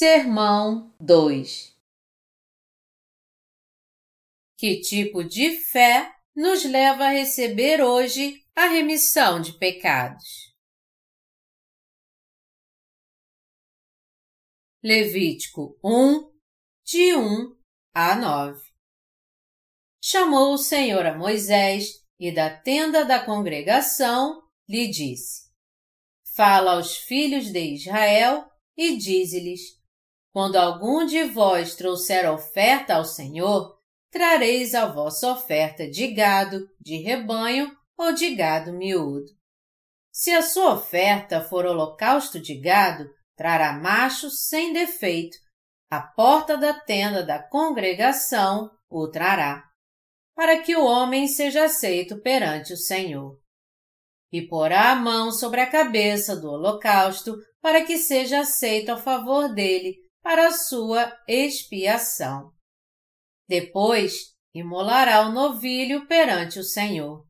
Sermão 2 Que tipo de fé nos leva a receber hoje a remissão de pecados? Levítico 1, de 1 a 9 Chamou o Senhor a Moisés e da tenda da congregação lhe disse: Fala aos filhos de Israel e dize-lhes: quando algum de vós trouxer oferta ao Senhor, trareis a vossa oferta de gado, de rebanho ou de gado miúdo. Se a sua oferta for holocausto de gado, trará macho sem defeito. A porta da tenda da congregação o trará, para que o homem seja aceito perante o Senhor. E porá a mão sobre a cabeça do holocausto, para que seja aceito a favor dele, para sua expiação. Depois, imolará o novilho perante o Senhor.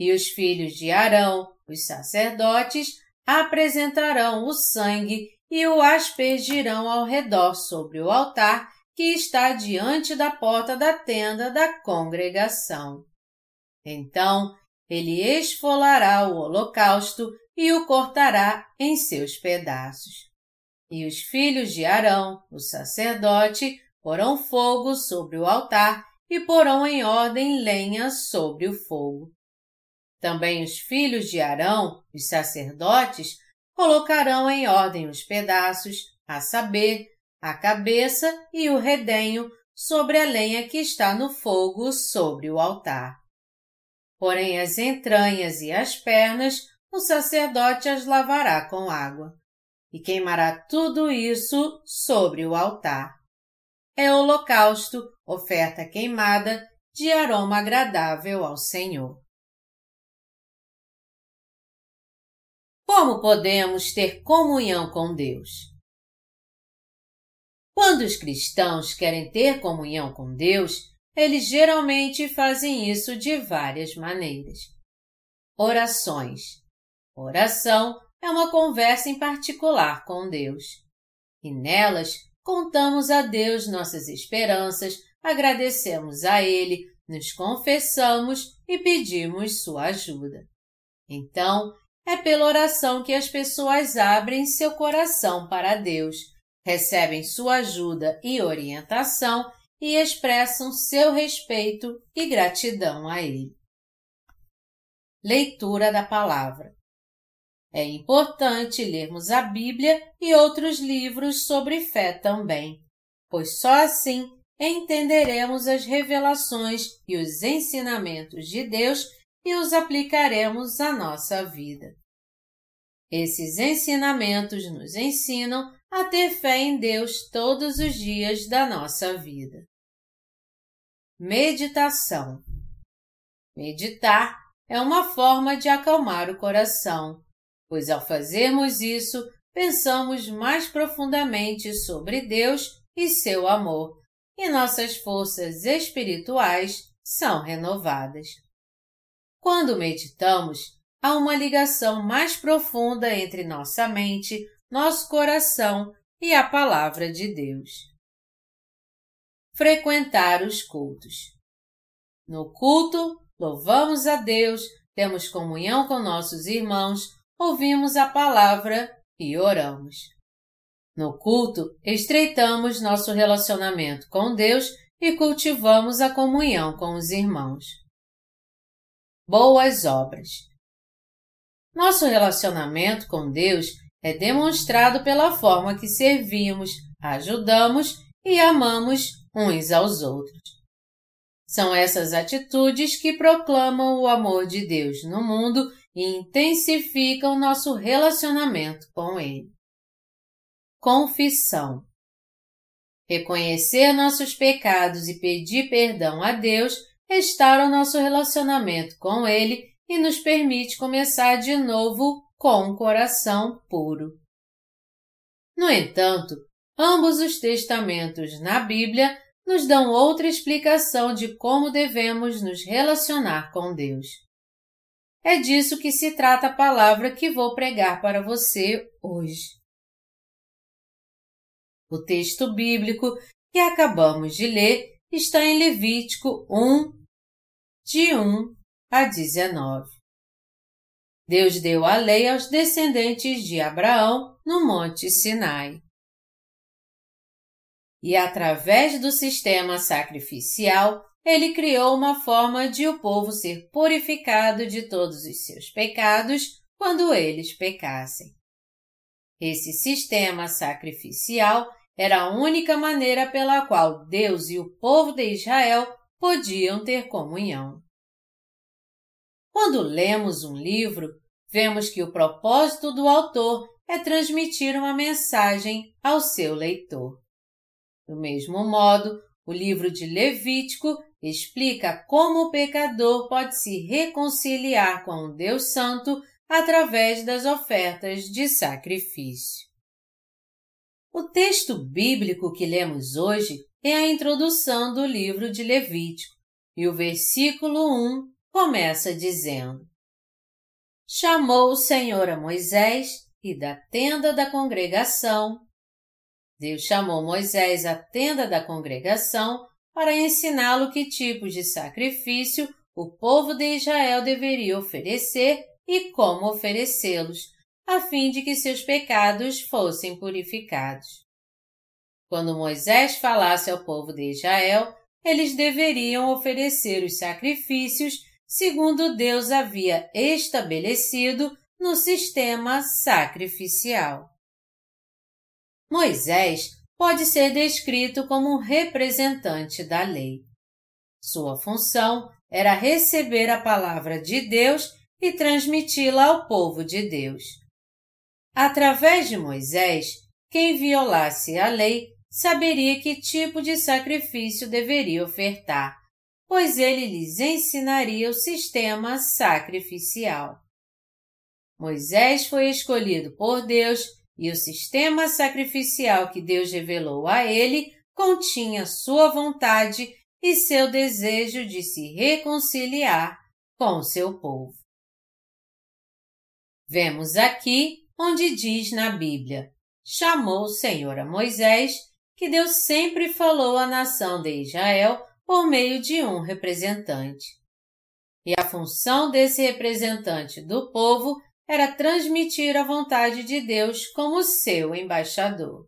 E os filhos de Arão, os sacerdotes, apresentarão o sangue e o aspergirão ao redor sobre o altar que está diante da porta da tenda da congregação. Então, ele esfolará o holocausto e o cortará em seus pedaços. E os filhos de Arão, o sacerdote, porão fogo sobre o altar e porão em ordem lenha sobre o fogo. Também os filhos de Arão, os sacerdotes, colocarão em ordem os pedaços, a saber, a cabeça e o redenho sobre a lenha que está no fogo sobre o altar. Porém as entranhas e as pernas o sacerdote as lavará com água e queimará tudo isso sobre o altar. É holocausto, oferta queimada, de aroma agradável ao Senhor. Como podemos ter comunhão com Deus? Quando os cristãos querem ter comunhão com Deus, eles geralmente fazem isso de várias maneiras. Orações. Oração é uma conversa em particular com Deus. E nelas contamos a Deus nossas esperanças, agradecemos a Ele, nos confessamos e pedimos sua ajuda. Então, é pela oração que as pessoas abrem seu coração para Deus, recebem sua ajuda e orientação e expressam seu respeito e gratidão a Ele. Leitura da Palavra é importante lermos a Bíblia e outros livros sobre fé também, pois só assim entenderemos as revelações e os ensinamentos de Deus e os aplicaremos à nossa vida. Esses ensinamentos nos ensinam a ter fé em Deus todos os dias da nossa vida. Meditação Meditar é uma forma de acalmar o coração pois ao fazermos isso, pensamos mais profundamente sobre Deus e seu amor, e nossas forças espirituais são renovadas. Quando meditamos, há uma ligação mais profunda entre nossa mente, nosso coração e a Palavra de Deus. Frequentar os cultos. No culto, louvamos a Deus, temos comunhão com nossos irmãos, ouvimos a palavra e oramos. No culto, estreitamos nosso relacionamento com Deus e cultivamos a comunhão com os irmãos. Boas obras. Nosso relacionamento com Deus é demonstrado pela forma que servimos, ajudamos e amamos uns aos outros. São essas atitudes que proclamam o amor de Deus no mundo e intensifica o nosso relacionamento com Ele. Confissão Reconhecer nossos pecados e pedir perdão a Deus restaura o nosso relacionamento com Ele e nos permite começar de novo com um coração puro. No entanto, ambos os testamentos na Bíblia nos dão outra explicação de como devemos nos relacionar com Deus. É disso que se trata a palavra que vou pregar para você hoje. O texto bíblico que acabamos de ler está em Levítico 1, de 1 a 19. Deus deu a lei aos descendentes de Abraão no Monte Sinai. E através do sistema sacrificial, ele criou uma forma de o povo ser purificado de todos os seus pecados quando eles pecassem. Esse sistema sacrificial era a única maneira pela qual Deus e o povo de Israel podiam ter comunhão. Quando lemos um livro, vemos que o propósito do autor é transmitir uma mensagem ao seu leitor. Do mesmo modo, o livro de Levítico explica como o pecador pode se reconciliar com o Deus Santo através das ofertas de sacrifício. O texto bíblico que lemos hoje é a introdução do livro de Levítico, e o versículo 1 começa dizendo: Chamou o Senhor a Moisés e da tenda da congregação. Deus chamou Moisés à tenda da congregação para ensiná-lo que tipos de sacrifício o povo de Israel deveria oferecer e como oferecê-los, a fim de que seus pecados fossem purificados. Quando Moisés falasse ao povo de Israel, eles deveriam oferecer os sacrifícios segundo Deus havia estabelecido no sistema sacrificial. Moisés pode ser descrito como um representante da lei. Sua função era receber a palavra de Deus e transmiti-la ao povo de Deus. Através de Moisés, quem violasse a lei saberia que tipo de sacrifício deveria ofertar, pois ele lhes ensinaria o sistema sacrificial. Moisés foi escolhido por Deus e o sistema sacrificial que Deus revelou a ele continha sua vontade e seu desejo de se reconciliar com seu povo. Vemos aqui onde diz na Bíblia: chamou o Senhor a Moisés, que Deus sempre falou à nação de Israel por meio de um representante. E a função desse representante do povo era transmitir a vontade de Deus como seu embaixador.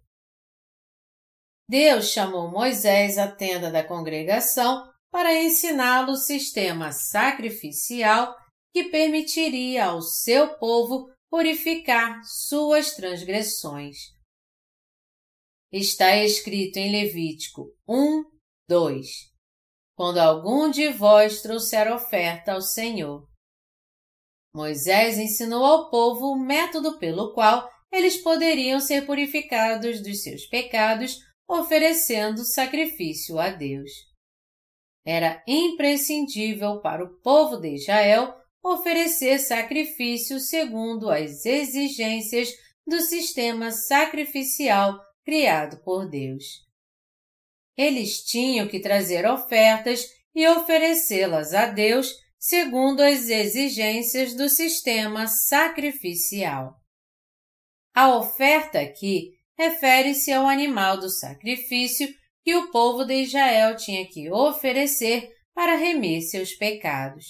Deus chamou Moisés à tenda da congregação para ensiná-lo o sistema sacrificial que permitiria ao seu povo purificar suas transgressões. Está escrito em Levítico 1, 2: Quando algum de vós trouxer oferta ao Senhor. Moisés ensinou ao povo o método pelo qual eles poderiam ser purificados dos seus pecados oferecendo sacrifício a Deus. Era imprescindível para o povo de Israel oferecer sacrifício segundo as exigências do sistema sacrificial criado por Deus. Eles tinham que trazer ofertas e oferecê-las a Deus segundo as exigências do sistema sacrificial. A oferta aqui refere-se ao animal do sacrifício que o povo de Israel tinha que oferecer para remir seus pecados.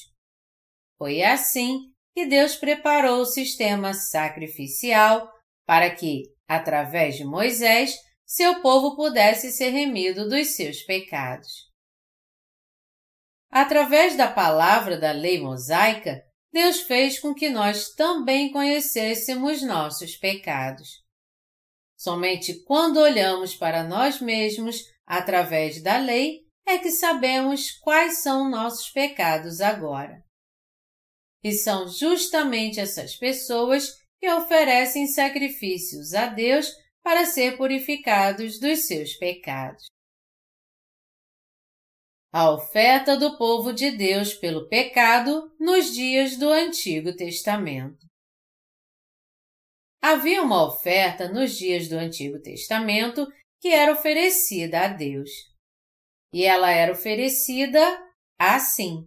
Foi assim que Deus preparou o sistema sacrificial para que, através de Moisés, seu povo pudesse ser remido dos seus pecados. Através da palavra da lei mosaica, Deus fez com que nós também conhecêssemos nossos pecados. Somente quando olhamos para nós mesmos através da lei é que sabemos quais são nossos pecados agora. E são justamente essas pessoas que oferecem sacrifícios a Deus para ser purificados dos seus pecados. A oferta do povo de Deus pelo pecado nos dias do Antigo Testamento. Havia uma oferta nos dias do Antigo Testamento que era oferecida a Deus. E ela era oferecida assim.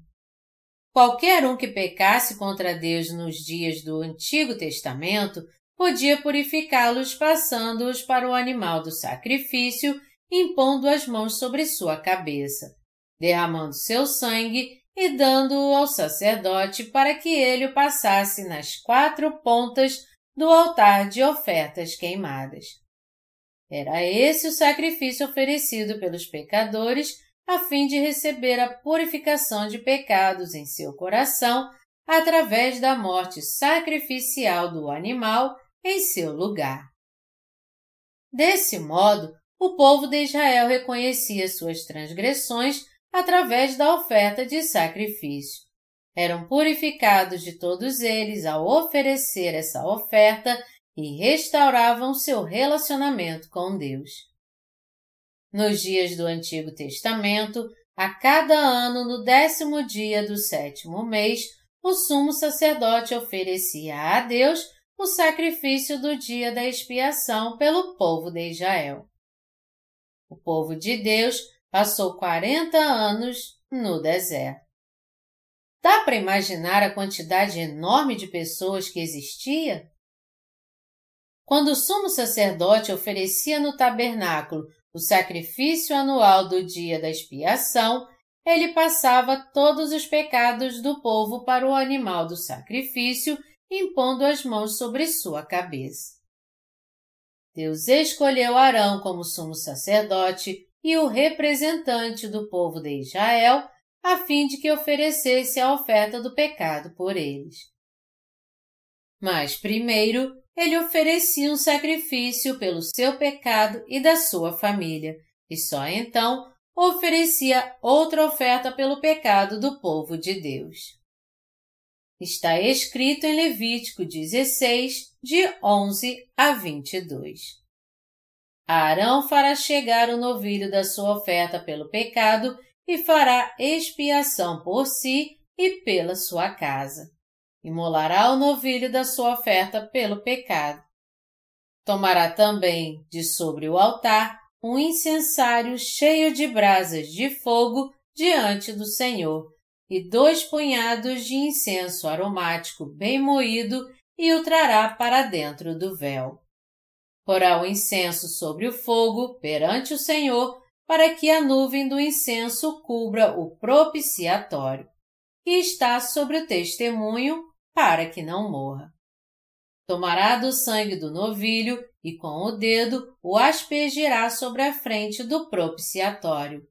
Qualquer um que pecasse contra Deus nos dias do Antigo Testamento podia purificá-los passando-os para o animal do sacrifício, impondo as mãos sobre sua cabeça, derramando seu sangue e dando-o ao sacerdote para que ele o passasse nas quatro pontas do altar de ofertas queimadas. Era esse o sacrifício oferecido pelos pecadores a fim de receber a purificação de pecados em seu coração através da morte sacrificial do animal em seu lugar. Desse modo, o povo de Israel reconhecia suas transgressões através da oferta de sacrifício. Eram purificados de todos eles ao oferecer essa oferta e restauravam seu relacionamento com Deus. Nos dias do Antigo Testamento, a cada ano, no décimo dia do sétimo mês, o sumo sacerdote oferecia a Deus o sacrifício do dia da expiação pelo povo de Israel. O povo de Deus passou 40 anos no deserto. Dá para imaginar a quantidade enorme de pessoas que existia? Quando o sumo sacerdote oferecia no tabernáculo o sacrifício anual do dia da expiação, ele passava todos os pecados do povo para o animal do sacrifício, impondo as mãos sobre sua cabeça. Deus escolheu Arão como sumo sacerdote e o representante do povo de Israel, a fim de que oferecesse a oferta do pecado por eles. Mas primeiro, ele oferecia um sacrifício pelo seu pecado e da sua família, e só então oferecia outra oferta pelo pecado do povo de Deus. Está escrito em Levítico 16, de 11 a 22. Arão fará chegar o novilho da sua oferta pelo pecado e fará expiação por si e pela sua casa. Imolará o novilho da sua oferta pelo pecado. Tomará também de sobre o altar um incensário cheio de brasas de fogo diante do Senhor e dois punhados de incenso aromático bem moído e o trará para dentro do véu. Porá o incenso sobre o fogo perante o Senhor, para que a nuvem do incenso cubra o propiciatório, que está sobre o testemunho, para que não morra. Tomará do sangue do novilho e com o dedo o aspergirá sobre a frente do propiciatório.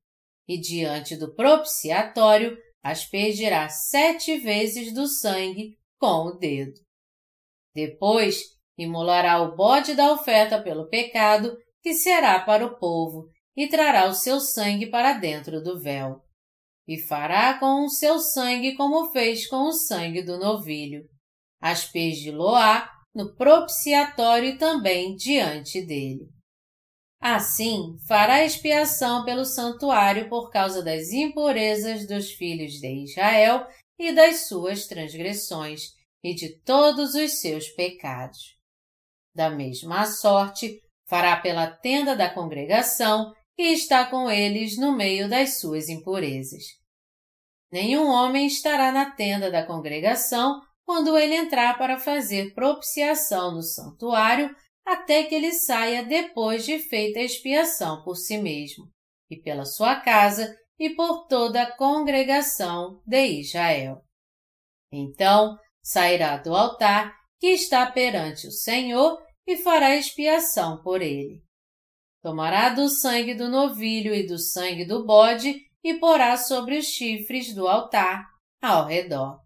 E diante do propiciatório aspergirá sete vezes do sangue com o dedo. Depois imolará o bode da oferta pelo pecado, que será para o povo, e trará o seu sangue para dentro do véu. E fará com o seu sangue como fez com o sangue do novilho. Aspergilou-á no propiciatório também diante dele. Assim, fará expiação pelo santuário por causa das impurezas dos filhos de Israel e das suas transgressões, e de todos os seus pecados. Da mesma sorte, fará pela tenda da congregação, que está com eles no meio das suas impurezas. Nenhum homem estará na tenda da congregação quando ele entrar para fazer propiciação no santuário, até que ele saia depois de feita a expiação por si mesmo, e pela sua casa, e por toda a congregação de Israel. Então sairá do altar que está perante o Senhor e fará expiação por ele. Tomará do sangue do novilho e do sangue do bode e porá sobre os chifres do altar, ao redor.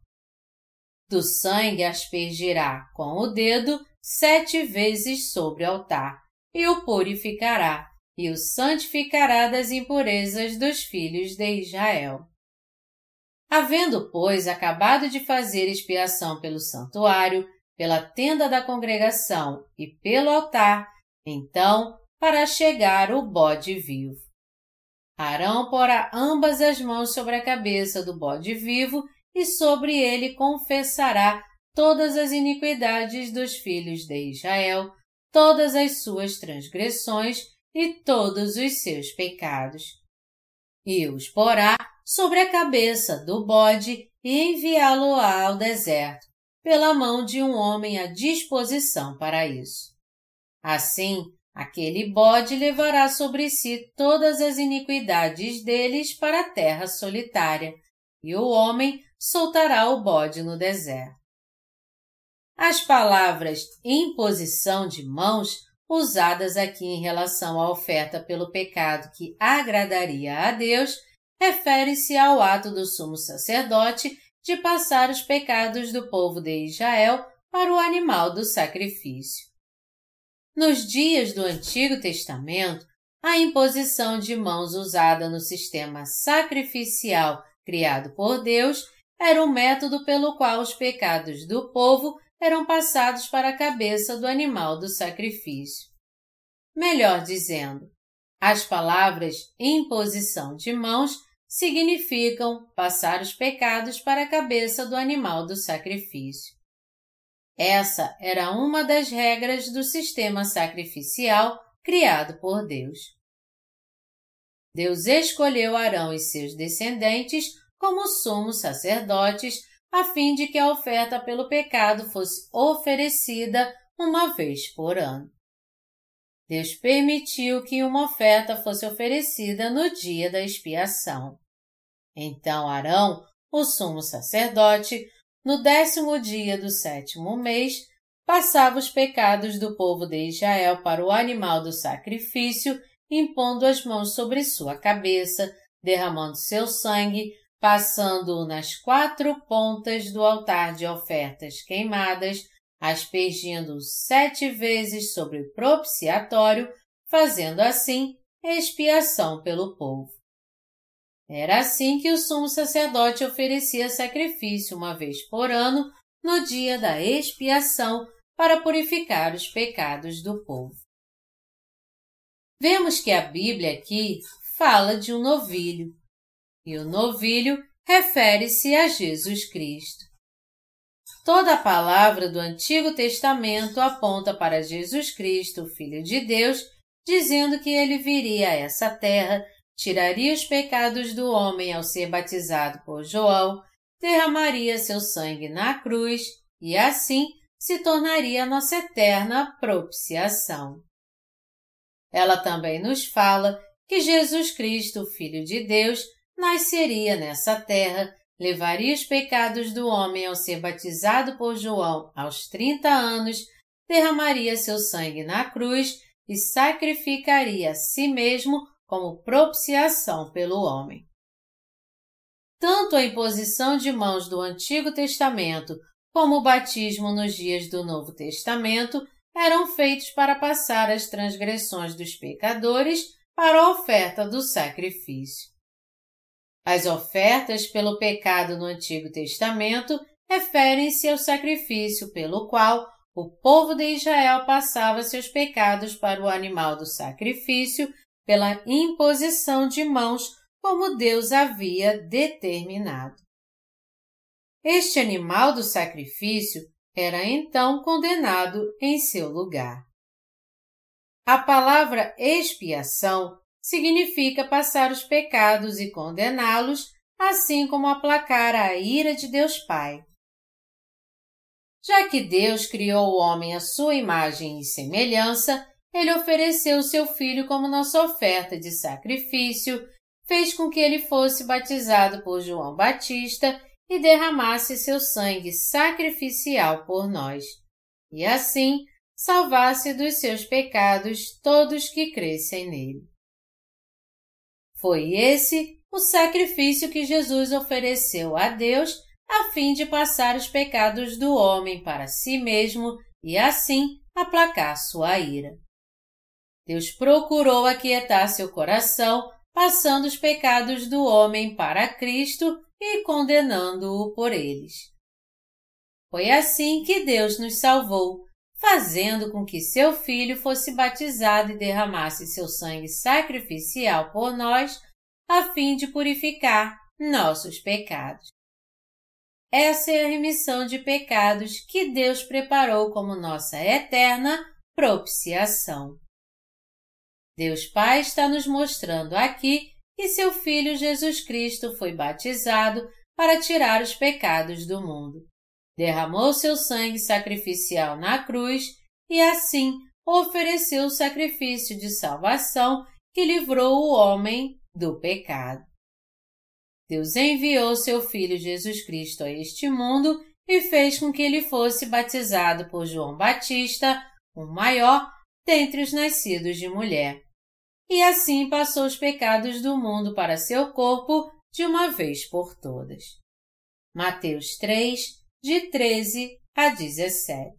Do sangue aspergirá com o dedo sete vezes sobre o altar, e o purificará, e o santificará das impurezas dos filhos de Israel. Havendo, pois, acabado de fazer expiação pelo santuário, pela tenda da congregação e pelo altar, então para chegar o bode vivo. Arão porá ambas as mãos sobre a cabeça do bode vivo e sobre ele confessará todas as iniquidades dos filhos de Israel, todas as suas transgressões e todos os seus pecados. E os porá sobre a cabeça do bode e enviá-lo-á ao deserto, pela mão de um homem à disposição para isso. Assim, aquele bode levará sobre si todas as iniquidades deles para a terra solitária, e o homem soltará o bode no deserto. As palavras imposição de mãos, usadas aqui em relação à oferta pelo pecado que agradaria a Deus, refere-se ao ato do sumo sacerdote de passar os pecados do povo de Israel para o animal do sacrifício. Nos dias do Antigo Testamento, a imposição de mãos usada no sistema sacrificial criado por Deus era o método pelo qual os pecados do povo eram passados para a cabeça do animal do sacrifício. Melhor dizendo, as palavras imposição de mãos significam passar os pecados para a cabeça do animal do sacrifício. Essa era uma das regras do sistema sacrificial criado por Deus. Deus escolheu Arão e seus descendentes como sumos sacerdotes a fim de que a oferta pelo pecado fosse oferecida uma vez por ano. Deus permitiu que uma oferta fosse oferecida no dia da expiação. Então Arão, o sumo sacerdote, no décimo dia do sétimo mês, passava os pecados do povo de Israel para o animal do sacrifício, impondo as mãos sobre sua cabeça, derramando seu sangue, passando-o nas quatro pontas do altar de ofertas queimadas, aspergindo sete vezes sobre o propiciatório, fazendo assim expiação pelo povo. Era assim que o sumo sacerdote oferecia sacrifício uma vez por ano, no dia da expiação, para purificar os pecados do povo. Vemos que a Bíblia aqui fala de um novilho, e o novilho refere-se a Jesus Cristo. Toda a palavra do Antigo Testamento aponta para Jesus Cristo, Filho de Deus, dizendo que ele viria a essa terra tiraria os pecados do homem ao ser batizado por João, derramaria seu sangue na cruz e assim se tornaria nossa eterna propiciação. Ela também nos fala que Jesus Cristo, Filho de Deus, nasceria nessa terra, levaria os pecados do homem ao ser batizado por João aos 30 anos, derramaria seu sangue na cruz e sacrificaria a si mesmo como propiciação pelo homem. Tanto a imposição de mãos do Antigo Testamento como o batismo nos dias do Novo Testamento eram feitos para passar as transgressões dos pecadores para a oferta do sacrifício. As ofertas pelo pecado no Antigo Testamento referem-se ao sacrifício pelo qual o povo de Israel passava seus pecados para o animal do sacrifício pela imposição de mãos como Deus havia determinado. Este animal do sacrifício era então condenado em seu lugar. A palavra expiação significa passar os pecados e condená-los, assim como aplacar a ira de Deus Pai. Já que Deus criou o homem à sua imagem e semelhança, ele ofereceu seu filho como nossa oferta de sacrifício, fez com que ele fosse batizado por João Batista e derramasse seu sangue sacrificial por nós, e assim salvasse dos seus pecados todos que crescem nele. Foi esse o sacrifício que Jesus ofereceu a Deus a fim de passar os pecados do homem para si mesmo e assim aplacar sua ira. Deus procurou aquietar seu coração, passando os pecados do homem para Cristo e condenando-o por eles. Foi assim que Deus nos salvou, fazendo com que seu Filho fosse batizado e derramasse seu sangue sacrificial por nós, a fim de purificar nossos pecados. Essa é a remissão de pecados que Deus preparou como nossa eterna propiciação. Deus Pai está nos mostrando aqui que seu Filho Jesus Cristo foi batizado para tirar os pecados do mundo. Derramou seu sangue sacrificial na cruz e assim ofereceu o sacrifício de salvação que livrou o homem do pecado. Deus enviou seu Filho Jesus Cristo a este mundo e fez com que ele fosse batizado por João Batista, o maior dentre os nascidos de mulher. E assim passou os pecados do mundo para seu corpo de uma vez por todas. Mateus 3, de 13 a 17.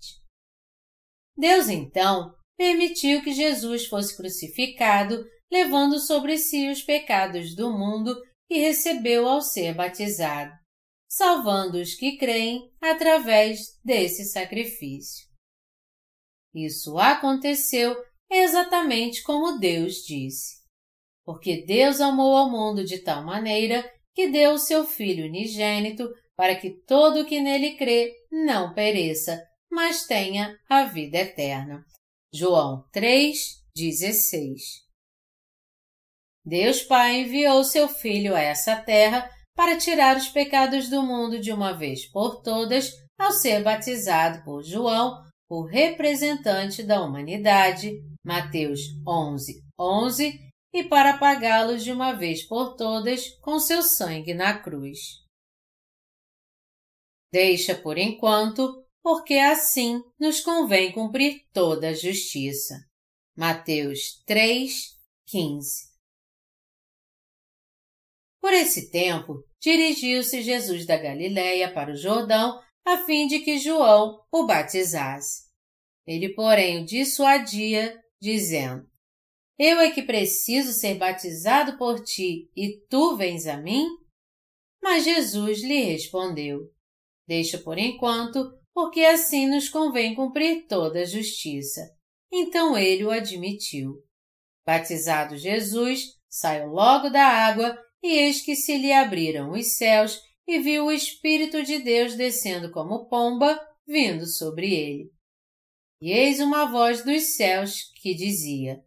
Deus então permitiu que Jesus fosse crucificado, levando sobre si os pecados do mundo e recebeu ao ser batizado, salvando os que creem através desse sacrifício. Isso aconteceu exatamente como Deus disse. Porque Deus amou ao mundo de tal maneira que deu o seu Filho unigênito para que todo o que nele crê não pereça, mas tenha a vida eterna. João 3:16 Deus Pai enviou seu Filho a essa terra para tirar os pecados do mundo de uma vez por todas ao ser batizado por João, o representante da humanidade, Mateus 11, 11, e para pagá-los de uma vez por todas com seu sangue na cruz. Deixa por enquanto, porque assim nos convém cumprir toda a justiça. Mateus 3, 15 Por esse tempo, dirigiu-se Jesus da Galiléia para o Jordão a fim de que João o batizasse. Ele, porém, o dissuadia, dizendo: Eu é que preciso ser batizado por ti e tu vens a mim? Mas Jesus lhe respondeu: Deixa por enquanto, porque assim nos convém cumprir toda a justiça. Então ele o admitiu. Batizado Jesus, saiu logo da água, e eis que se lhe abriram os céus, e viu o Espírito de Deus descendo como pomba, vindo sobre ele. E eis uma voz dos céus que dizia: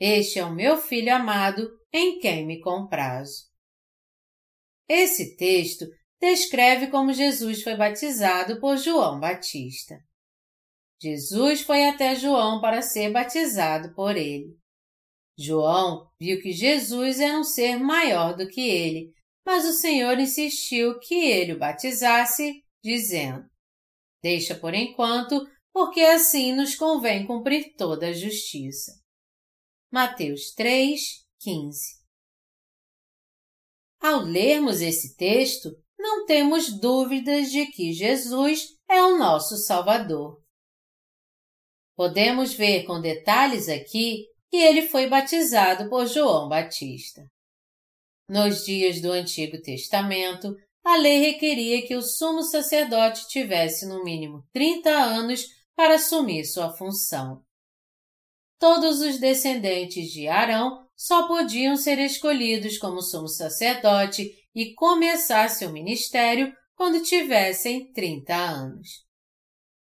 Este é o meu filho amado, em quem me comprazo. Esse texto descreve como Jesus foi batizado por João Batista. Jesus foi até João para ser batizado por ele. João viu que Jesus era um ser maior do que ele, mas o Senhor insistiu que ele o batizasse, dizendo: Deixa por enquanto, porque assim nos convém cumprir toda a justiça. Mateus 3, 15 Ao lermos esse texto, não temos dúvidas de que Jesus é o nosso Salvador. Podemos ver com detalhes aqui que ele foi batizado por João Batista. Nos dias do Antigo Testamento, a lei requeria que o sumo sacerdote tivesse no mínimo 30 anos para assumir sua função. Todos os descendentes de Arão só podiam ser escolhidos como sumo sacerdote e começar seu ministério quando tivessem 30 anos.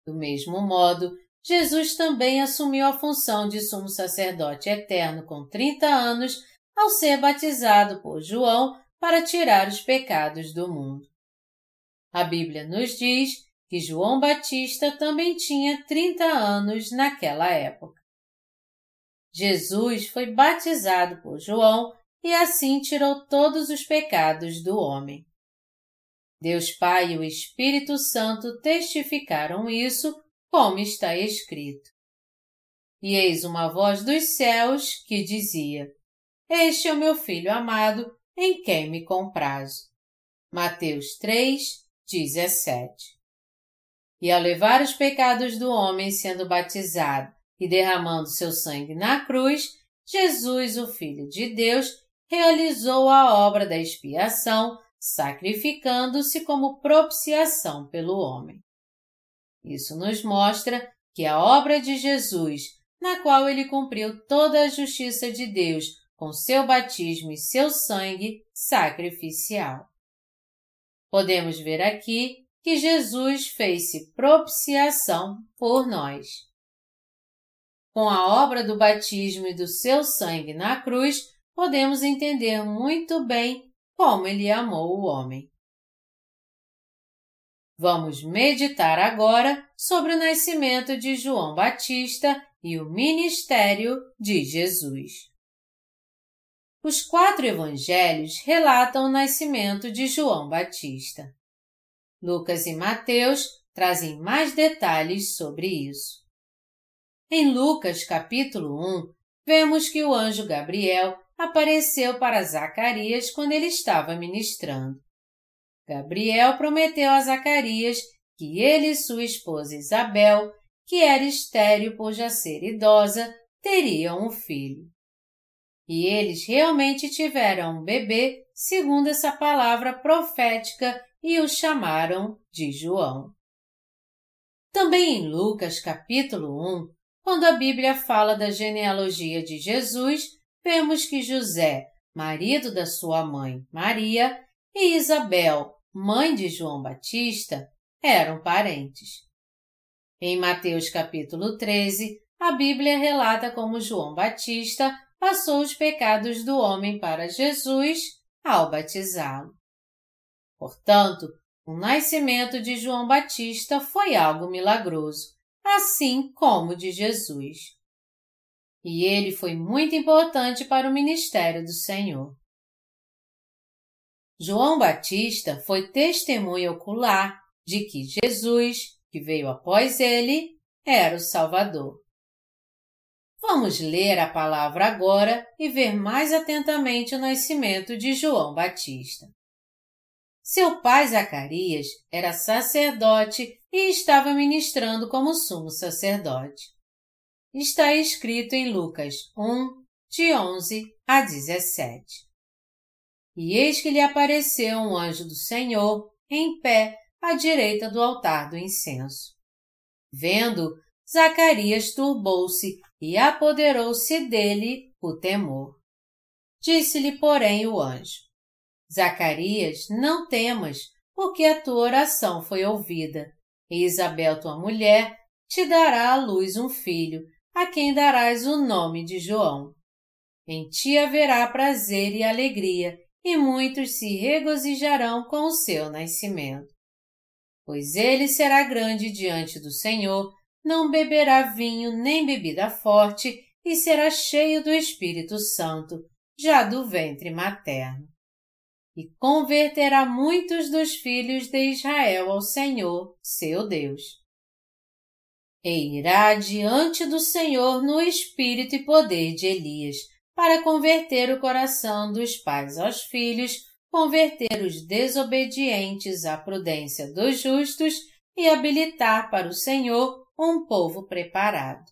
Do mesmo modo, Jesus também assumiu a função de sumo sacerdote eterno com 30 anos ao ser batizado por João para tirar os pecados do mundo. A Bíblia nos diz que João Batista também tinha 30 anos naquela época. Jesus foi batizado por João e assim tirou todos os pecados do homem. Deus Pai e o Espírito Santo testificaram isso, como está escrito. E eis uma voz dos céus que dizia: Este é o meu filho amado, em quem me comprazo. Mateus 3, 17. E ao levar os pecados do homem sendo batizado e derramando seu sangue na cruz, Jesus, o Filho de Deus, realizou a obra da expiação, sacrificando-se como propiciação pelo homem. Isso nos mostra que a obra de Jesus, na qual ele cumpriu toda a justiça de Deus com seu batismo e seu sangue sacrificial. Podemos ver aqui que Jesus fez-se propiciação por nós. Com a obra do batismo e do seu sangue na cruz, podemos entender muito bem como ele amou o homem. Vamos meditar agora sobre o nascimento de João Batista e o ministério de Jesus. Os quatro evangelhos relatam o nascimento de João Batista. Lucas e Mateus trazem mais detalhes sobre isso. Em Lucas capítulo 1, vemos que o anjo Gabriel apareceu para Zacarias quando ele estava ministrando. Gabriel prometeu a Zacarias que ele e sua esposa Isabel, que era estéril por já ser idosa, teriam um filho. E eles realmente tiveram um bebê, segundo essa palavra profética, e o chamaram de João. Também em Lucas capítulo 1, quando a Bíblia fala da genealogia de Jesus, vemos que José, marido da sua mãe Maria, e Isabel, mãe de João Batista, eram parentes. Em Mateus capítulo 13, a Bíblia relata como João Batista passou os pecados do homem para Jesus ao batizá-lo. Portanto, o nascimento de João Batista foi algo milagroso, assim como de Jesus. E ele foi muito importante para o ministério do Senhor. João Batista foi testemunha ocular de que Jesus, que veio após ele, era o Salvador. Vamos ler a palavra agora e ver mais atentamente o nascimento de João Batista. Seu pai Zacarias era sacerdote e estava ministrando como sumo sacerdote. Está escrito em Lucas 1, de 11 a 17. E eis que lhe apareceu um anjo do Senhor, em pé, à direita do altar do incenso. Vendo, Zacarias turbou-se e apoderou-se dele o temor. Disse-lhe, porém, o anjo: Zacarias, não temas, porque a tua oração foi ouvida, e Isabel, tua mulher, te dará à luz um filho, a quem darás o nome de João. Em ti haverá prazer e alegria, e muitos se regozijarão com o seu nascimento. Pois ele será grande diante do Senhor, não beberá vinho nem bebida forte, e será cheio do Espírito Santo, já do ventre materno. E converterá muitos dos filhos de Israel ao Senhor, seu Deus. E irá diante do Senhor no espírito e poder de Elias, para converter o coração dos pais aos filhos, converter os desobedientes à prudência dos justos e habilitar para o Senhor um povo preparado.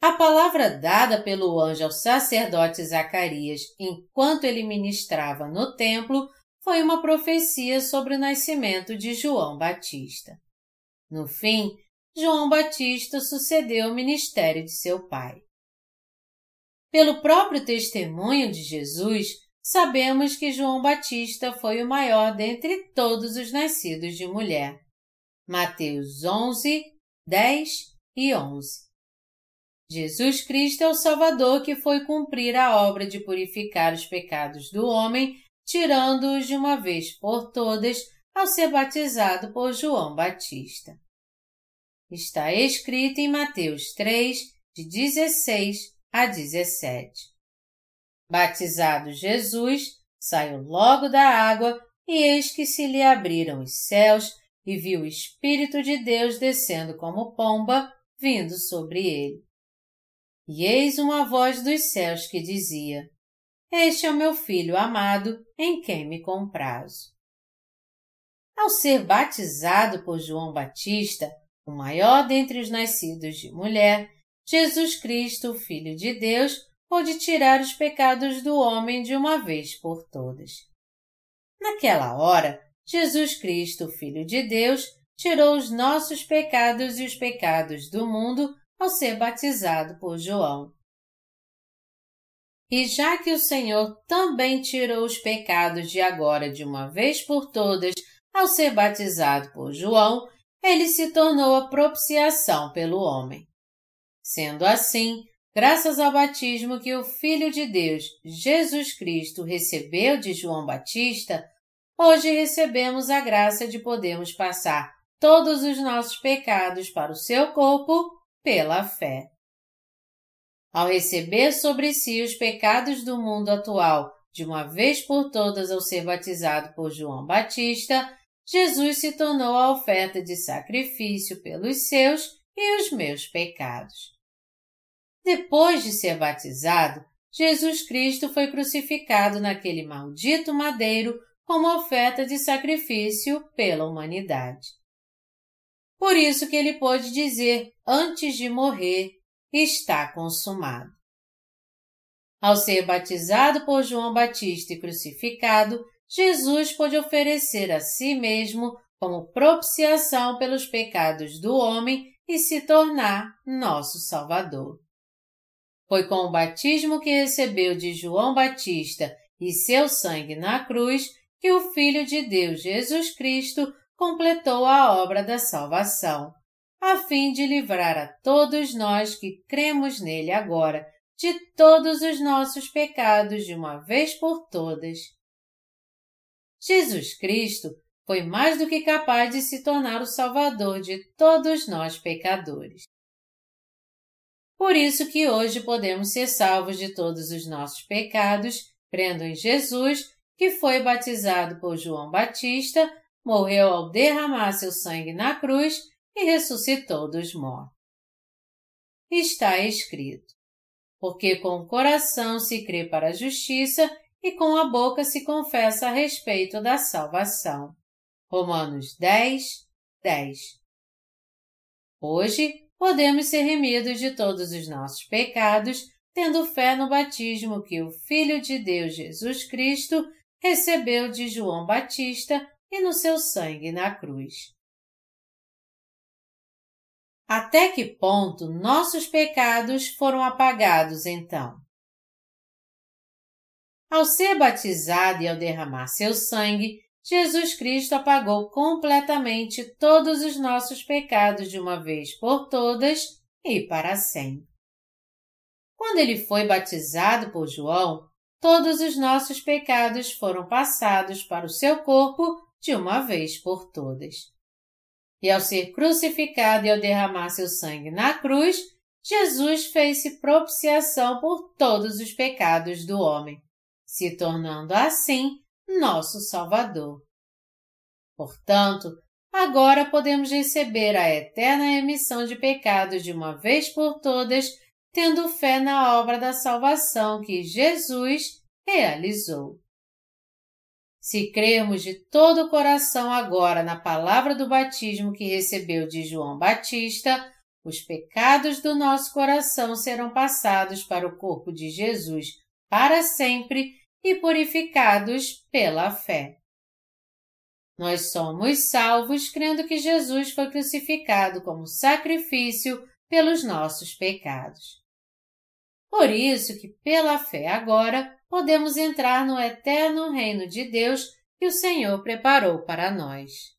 A palavra dada pelo anjo ao sacerdote Zacarias enquanto ele ministrava no templo foi uma profecia sobre o nascimento de João Batista. No fim, João Batista sucedeu o ministério de seu pai. Pelo próprio testemunho de Jesus, sabemos que João Batista foi o maior dentre todos os nascidos de mulher. Mateus 11, 10 e 11. Jesus Cristo é o Salvador que foi cumprir a obra de purificar os pecados do homem, tirando-os de uma vez por todas ao ser batizado por João Batista. Está escrito em Mateus 3, de 16 a 17. Batizado Jesus, saiu logo da água e eis que se lhe abriram os céus e viu o Espírito de Deus descendo como pomba, vindo sobre ele. E eis uma voz dos céus que dizia, Este é o meu filho amado, em quem me comprazo. Ao ser batizado por João Batista, o maior dentre os nascidos de mulher, Jesus Cristo, Filho de Deus, pôde tirar os pecados do homem de uma vez por todas. Naquela hora, Jesus Cristo, Filho de Deus, tirou os nossos pecados e os pecados do mundo ao ser batizado por João. E já que o Senhor também tirou os pecados de agora de uma vez por todas ao ser batizado por João, ele se tornou a propiciação pelo homem. Sendo assim, graças ao batismo que o Filho de Deus, Jesus Cristo, recebeu de João Batista, hoje recebemos a graça de podermos passar todos os nossos pecados para o seu corpo pela fé. Ao receber sobre si os pecados do mundo atual de uma vez por todas ao ser batizado por João Batista, Jesus se tornou a oferta de sacrifício pelos seus e os meus pecados. Depois de ser batizado, Jesus Cristo foi crucificado naquele maldito madeiro como oferta de sacrifício pela humanidade. Por isso que ele pôde dizer, antes de morrer, está consumado. Ao ser batizado por João Batista e crucificado, Jesus pôde oferecer a si mesmo como propiciação pelos pecados do homem e se tornar nosso Salvador. Foi com o batismo que recebeu de João Batista e seu sangue na cruz que o Filho de Deus Jesus Cristo completou a obra da salvação, a fim de livrar a todos nós que cremos nele agora de todos os nossos pecados de uma vez por todas. Jesus Cristo foi mais do que capaz de se tornar o Salvador de todos nós pecadores. Por isso que hoje podemos ser salvos de todos os nossos pecados, crendo em Jesus, que foi batizado por João Batista, morreu ao derramar seu sangue na cruz e ressuscitou dos mortos. Está escrito: Porque com o coração se crê para a justiça e com a boca se confessa a respeito da salvação. Romanos 10, 10. Hoje podemos ser remidos de todos os nossos pecados, tendo fé no batismo que o Filho de Deus Jesus Cristo recebeu de João Batista e no seu sangue na cruz. Até que ponto nossos pecados foram apagados então? Ao ser batizado e ao derramar seu sangue, Jesus Cristo apagou completamente todos os nossos pecados de uma vez por todas e para sempre. Quando ele foi batizado por João, todos os nossos pecados foram passados para o seu corpo de uma vez por todas. E ao ser crucificado e ao derramar seu sangue na cruz, Jesus fez-se propiciação por todos os pecados do homem, se tornando assim nosso Salvador. Portanto, agora podemos receber a eterna remissão de pecados de uma vez por todas, tendo fé na obra da salvação que Jesus realizou. Se crermos de todo o coração agora na palavra do batismo que recebeu de João Batista, os pecados do nosso coração serão passados para o corpo de Jesus para sempre e purificados pela fé. Nós somos salvos crendo que Jesus foi crucificado como sacrifício pelos nossos pecados. Por isso que pela fé agora podemos entrar no eterno reino de Deus que o Senhor preparou para nós.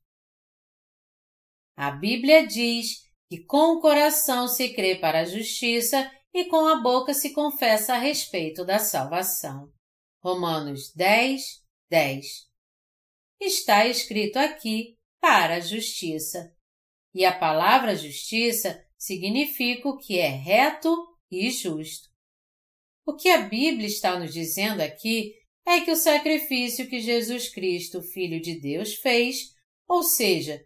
A Bíblia diz que com o coração se crê para a justiça e com a boca se confessa a respeito da salvação. Romanos 10, 10. Está escrito aqui para a justiça. E a palavra justiça significa o que é reto e justo. O que a Bíblia está nos dizendo aqui é que o sacrifício que Jesus Cristo, Filho de Deus, fez, ou seja,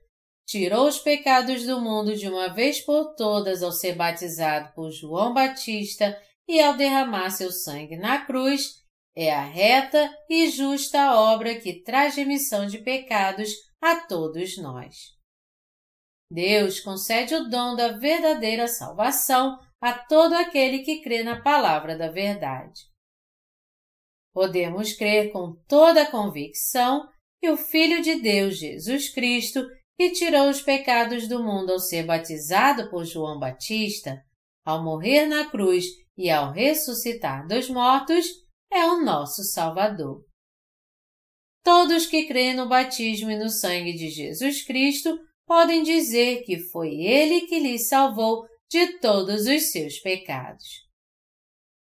tirou os pecados do mundo de uma vez por todas ao ser batizado por João Batista e ao derramar seu sangue na cruz, é a reta e justa obra que traz remissão de pecados a todos nós. Deus concede o dom da verdadeira salvação a todo aquele que crê na palavra da verdade. Podemos crer com toda a convicção que o Filho de Deus, Jesus Cristo, que tirou os pecados do mundo ao ser batizado por João Batista, ao morrer na cruz e ao ressuscitar dos mortos, é o nosso Salvador. Todos que creem no batismo e no sangue de Jesus Cristo podem dizer que foi Ele que lhes salvou de todos os seus pecados.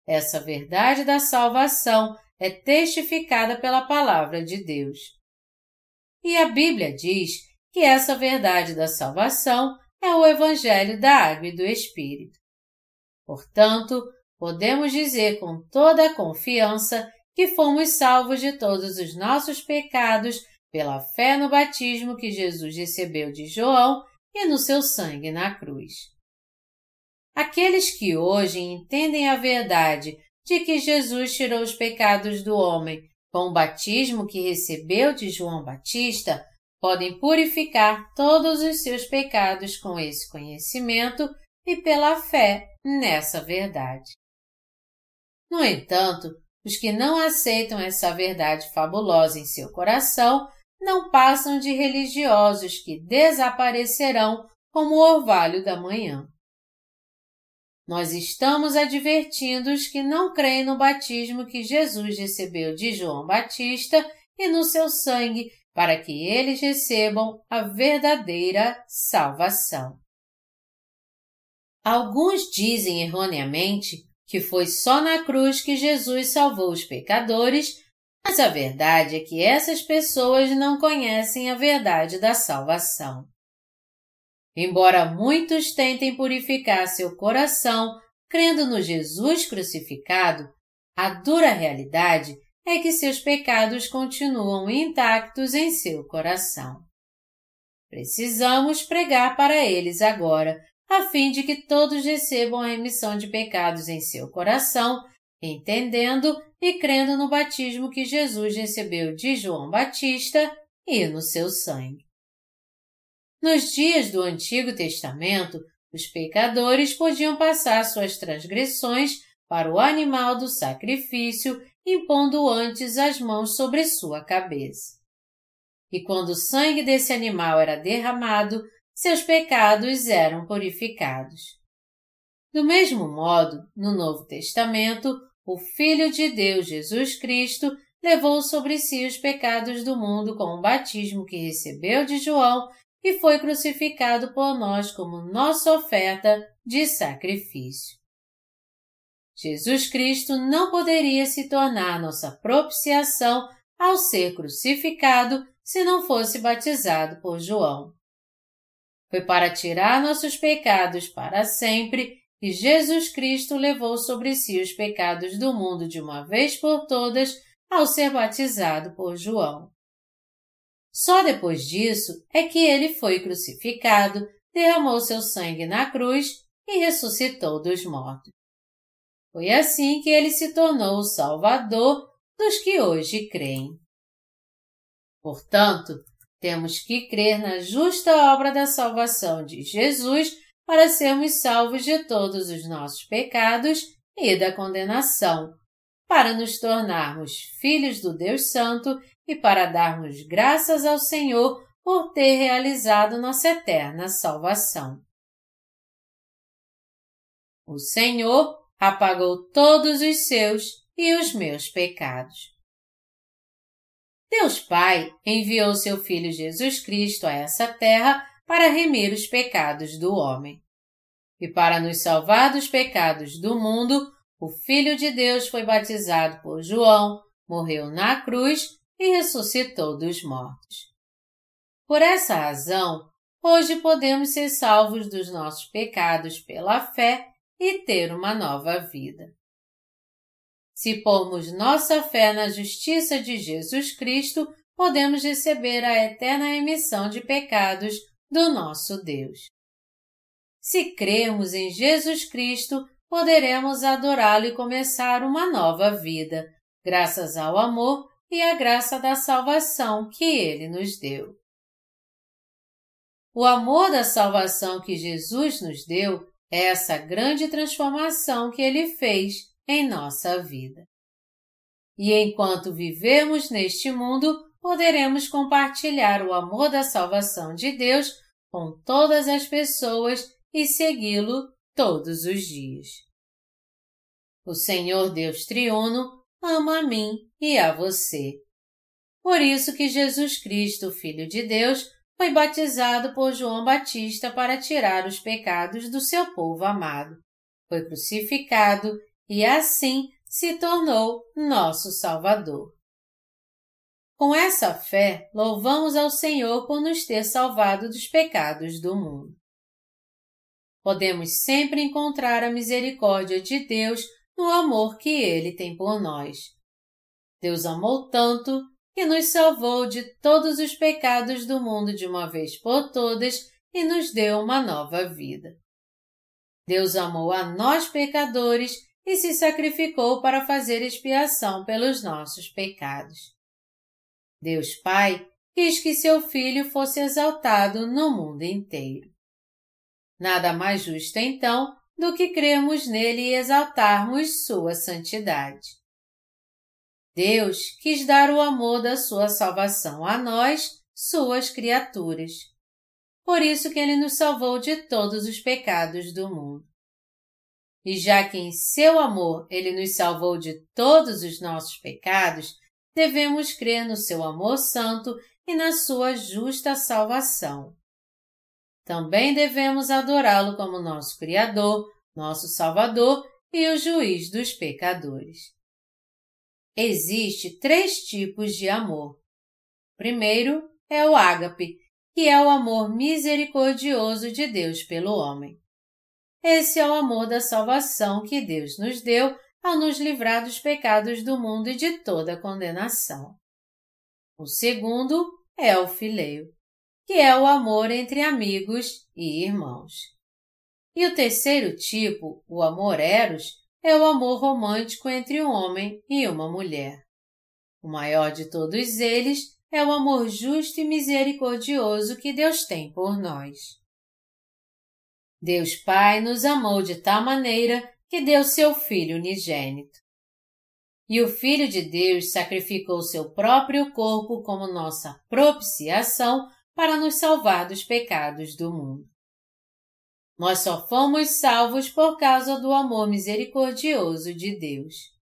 Essa verdade da salvação é testificada pela palavra de Deus. E a Bíblia diz que essa verdade da salvação é o Evangelho da Água e do Espírito. Portanto, podemos dizer com toda a confiança que fomos salvos de todos os nossos pecados pela fé no batismo que Jesus recebeu de João e no seu sangue na cruz. Aqueles que hoje entendem a verdade de que Jesus tirou os pecados do homem com o batismo que recebeu de João Batista, podem purificar todos os seus pecados com esse conhecimento e pela fé nessa verdade. No entanto, os que não aceitam essa verdade fabulosa em seu coração não passam de religiosos que desaparecerão como o orvalho da manhã. Nós estamos advertindo os que não creem no batismo que Jesus recebeu de João Batista e no seu sangue, para que eles recebam a verdadeira salvação. Alguns dizem erroneamente que foi só na cruz que Jesus salvou os pecadores, mas a verdade é que essas pessoas não conhecem a verdade da salvação. Embora muitos tentem purificar seu coração crendo no Jesus crucificado, a dura realidade é que seus pecados continuam intactos em seu coração. Precisamos pregar para eles agora, a fim de que todos recebam a remissão de pecados em seu coração, entendendo e crendo no batismo que Jesus recebeu de João Batista e no seu sangue. Nos dias do Antigo Testamento, os pecadores podiam passar suas transgressões para o animal do sacrifício, impondo antes as mãos sobre sua cabeça. E quando o sangue desse animal era derramado, seus pecados eram purificados. Do mesmo modo, no Novo Testamento, o Filho de Deus Jesus Cristo levou sobre si os pecados do mundo com o batismo que recebeu de João e foi crucificado por nós como nossa oferta de sacrifício. Jesus Cristo não poderia se tornar nossa propiciação ao ser crucificado se não fosse batizado por João. Foi para tirar nossos pecados para sempre que Jesus Cristo levou sobre si os pecados do mundo de uma vez por todas ao ser batizado por João. Só depois disso é que ele foi crucificado, derramou seu sangue na cruz e ressuscitou dos mortos. Foi assim que ele se tornou o Salvador dos que hoje creem. Portanto, temos que crer na justa obra da salvação de Jesus para sermos salvos de todos os nossos pecados e da condenação, para nos tornarmos filhos do Deus Santo e para darmos graças ao Senhor por ter realizado nossa eterna salvação. O Senhor apagou todos os seus e os meus pecados. Deus Pai enviou seu Filho Jesus Cristo a essa terra para remir os pecados do homem. E para nos salvar dos pecados do mundo, o Filho de Deus foi batizado por João, morreu na cruz e ressuscitou dos mortos. Por essa razão, hoje podemos ser salvos dos nossos pecados pela fé e ter uma nova vida. Se pormos nossa fé na justiça de Jesus Cristo, podemos receber a eterna remissão de pecados do nosso Deus. Se cremos em Jesus Cristo, poderemos adorá-lo e começar uma nova vida, graças ao amor e à graça da salvação que ele nos deu. O amor da salvação que Jesus nos deu é essa grande transformação que ele fez em nossa vida. E enquanto vivemos neste mundo, poderemos compartilhar o amor da salvação de Deus com todas as pessoas e segui-lo todos os dias. O Senhor Deus Triuno ama a mim e a você. Por isso que Jesus Cristo, Filho de Deus, foi batizado por João Batista para tirar os pecados do seu povo amado. Foi crucificado e assim se tornou nosso Salvador. Com essa fé, louvamos ao Senhor por nos ter salvado dos pecados do mundo. Podemos sempre encontrar a misericórdia de Deus no amor que Ele tem por nós. Deus amou tanto que nos salvou de todos os pecados do mundo de uma vez por todas e nos deu uma nova vida. Deus amou a nós pecadores e se sacrificou para fazer expiação pelos nossos pecados. Deus Pai quis que seu Filho fosse exaltado no mundo inteiro. Nada mais justo, então, do que crermos nele e exaltarmos sua santidade. Deus quis dar o amor da sua salvação a nós, suas criaturas. Por isso que ele nos salvou de todos os pecados do mundo. E já que em seu amor ele nos salvou de todos os nossos pecados, devemos crer no seu amor santo e na sua justa salvação. Também devemos adorá-lo como nosso Criador, nosso Salvador e o juiz dos pecadores. Existe três tipos de amor. Primeiro é o ágape, que é o amor misericordioso de Deus pelo homem. Esse é o amor da salvação que Deus nos deu ao nos livrar dos pecados do mundo e de toda condenação. O segundo é o fileio, que é o amor entre amigos e irmãos. E o terceiro tipo, o amor eros, é o amor romântico entre um homem e uma mulher. O maior de todos eles é o amor justo e misericordioso que Deus tem por nós. Deus Pai nos amou de tal maneira que deu seu Filho unigênito. E o Filho de Deus sacrificou seu próprio corpo como nossa propiciação para nos salvar dos pecados do mundo. Nós só fomos salvos por causa do amor misericordioso de Deus.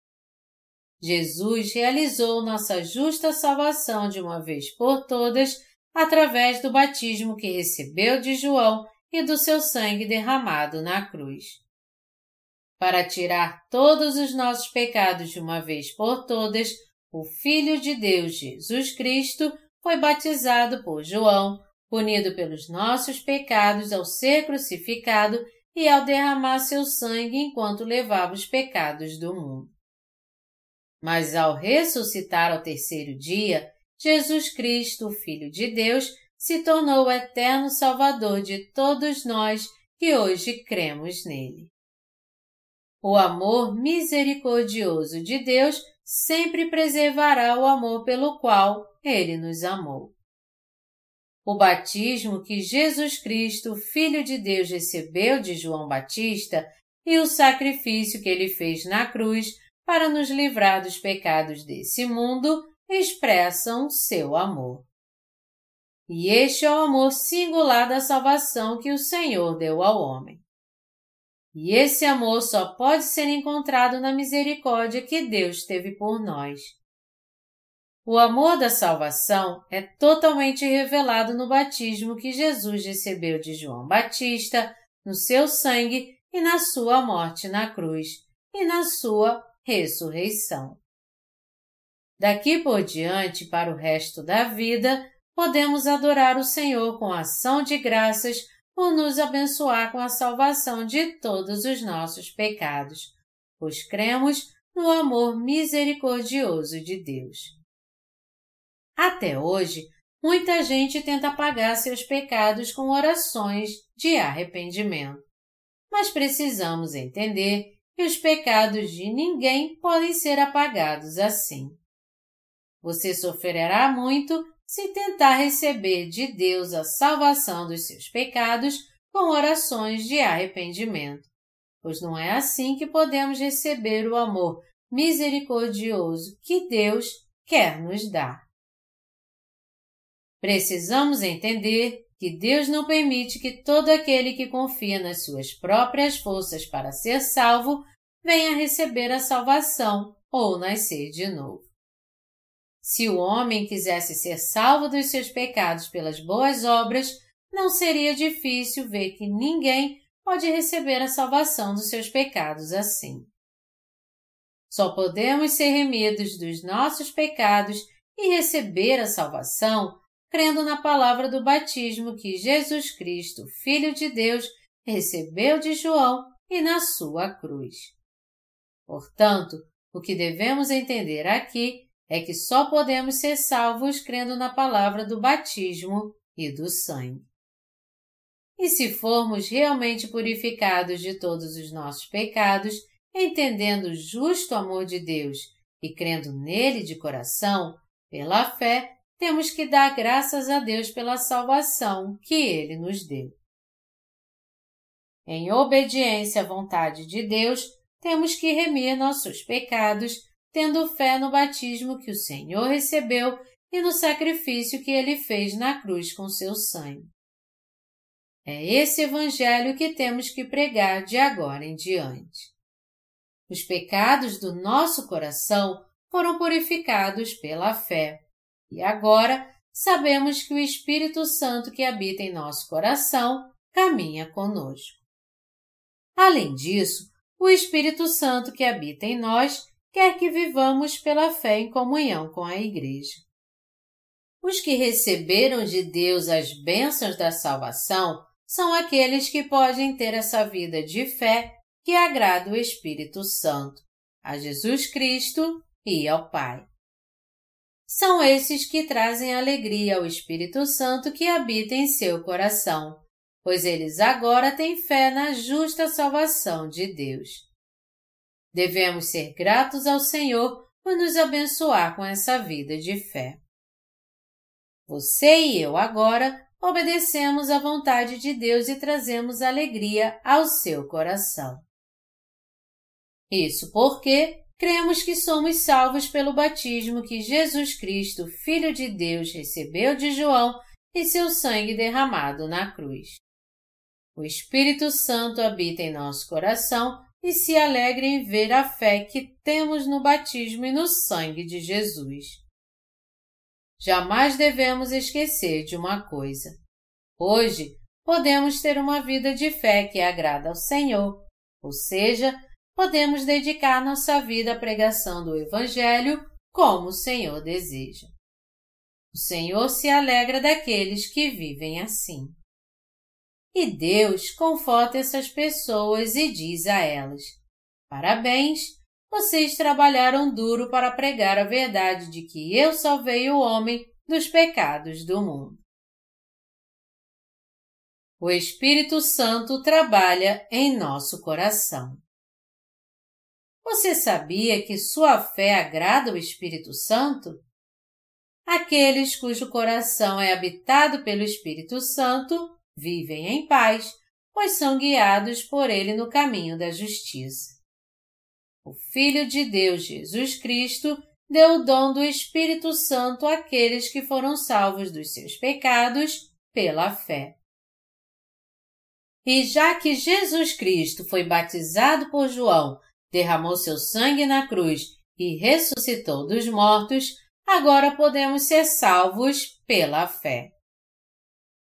Jesus realizou nossa justa salvação de uma vez por todas através do batismo que recebeu de João e do seu sangue derramado na cruz para tirar todos os nossos pecados de uma vez por todas, o Filho de Deus Jesus Cristo foi batizado por João, punido pelos nossos pecados ao ser crucificado e ao derramar seu sangue enquanto levava os pecados do mundo. Mas ao ressuscitar ao terceiro dia, Jesus Cristo, Filho de Deus, se tornou o eterno Salvador de todos nós que hoje cremos nele. O amor misericordioso de Deus sempre preservará o amor pelo qual Ele nos amou. O batismo que Jesus Cristo, Filho de Deus, recebeu de João Batista e o sacrifício que ele fez na cruz para nos livrar dos pecados desse mundo expressam seu amor. E este é o amor singular da salvação que o Senhor deu ao homem. E esse amor só pode ser encontrado na misericórdia que Deus teve por nós. O amor da salvação é totalmente revelado no batismo que Jesus recebeu de João Batista, no seu sangue e na sua morte na cruz, e na sua ressurreição. Daqui por diante, para o resto da vida, podemos adorar o Senhor com ação de graças por nos abençoar com a salvação de todos os nossos pecados, pois cremos no amor misericordioso de Deus. Até hoje, muita gente tenta apagar seus pecados com orações de arrependimento. Mas precisamos entender que os pecados de ninguém podem ser apagados assim. Você sofrerá muito se tentar receber de Deus a salvação dos seus pecados com orações de arrependimento, pois não é assim que podemos receber o amor misericordioso que Deus quer nos dar. Precisamos entender que Deus não permite que todo aquele que confia nas suas próprias forças para ser salvo venha receber a salvação ou nascer de novo. Se o homem quisesse ser salvo dos seus pecados pelas boas obras, não seria difícil ver que ninguém pode receber a salvação dos seus pecados assim. Só podemos ser remidos dos nossos pecados e receber a salvação crendo na palavra do batismo que Jesus Cristo, Filho de Deus, recebeu de João e na sua cruz. Portanto, o que devemos entender aqui é que só podemos ser salvos crendo na palavra do batismo e do sangue. E se formos realmente purificados de todos os nossos pecados, entendendo o justo amor de Deus e crendo nele de coração, pela fé, temos que dar graças a Deus pela salvação que Ele nos deu. Em obediência à vontade de Deus, temos que remir nossos pecados, tendo fé no batismo que o Senhor recebeu e no sacrifício que ele fez na cruz com seu sangue. É esse Evangelho que temos que pregar de agora em diante. Os pecados do nosso coração foram purificados pela fé. E agora sabemos que o Espírito Santo que habita em nosso coração caminha conosco. Além disso, o Espírito Santo que habita em nós quer que vivamos pela fé em comunhão com a Igreja. Os que receberam de Deus as bênçãos da salvação são aqueles que podem ter essa vida de fé que agrada o Espírito Santo, a Jesus Cristo e ao Pai. São esses que trazem alegria ao Espírito Santo que habita em seu coração, pois eles agora têm fé na justa salvação de Deus. Devemos ser gratos ao Senhor por nos abençoar com essa vida de fé. Você e eu agora obedecemos à vontade de Deus e trazemos alegria ao seu coração. Isso porque cremos que somos salvos pelo batismo que Jesus Cristo, Filho de Deus, recebeu de João e seu sangue derramado na cruz. O Espírito Santo habita em nosso coração e se alegra em ver a fé que temos no batismo e no sangue de Jesus. Jamais devemos esquecer de uma coisa. Hoje, podemos ter uma vida de fé que agrada ao Senhor, ou seja, podemos dedicar nossa vida à pregação do Evangelho como o Senhor deseja. O Senhor se alegra daqueles que vivem assim. E Deus conforta essas pessoas e diz a elas: Parabéns, vocês trabalharam duro para pregar a verdade de que eu salvei o homem dos pecados do mundo. O Espírito Santo trabalha em nosso coração. Você sabia que sua fé agrada o Espírito Santo? Aqueles cujo coração é habitado pelo Espírito Santo vivem em paz, pois são guiados por ele no caminho da justiça. O Filho de Deus Jesus Cristo deu o dom do Espírito Santo àqueles que foram salvos dos seus pecados pela fé. E já que Jesus Cristo foi batizado por João derramou seu sangue na cruz e ressuscitou dos mortos, agora podemos ser salvos pela fé.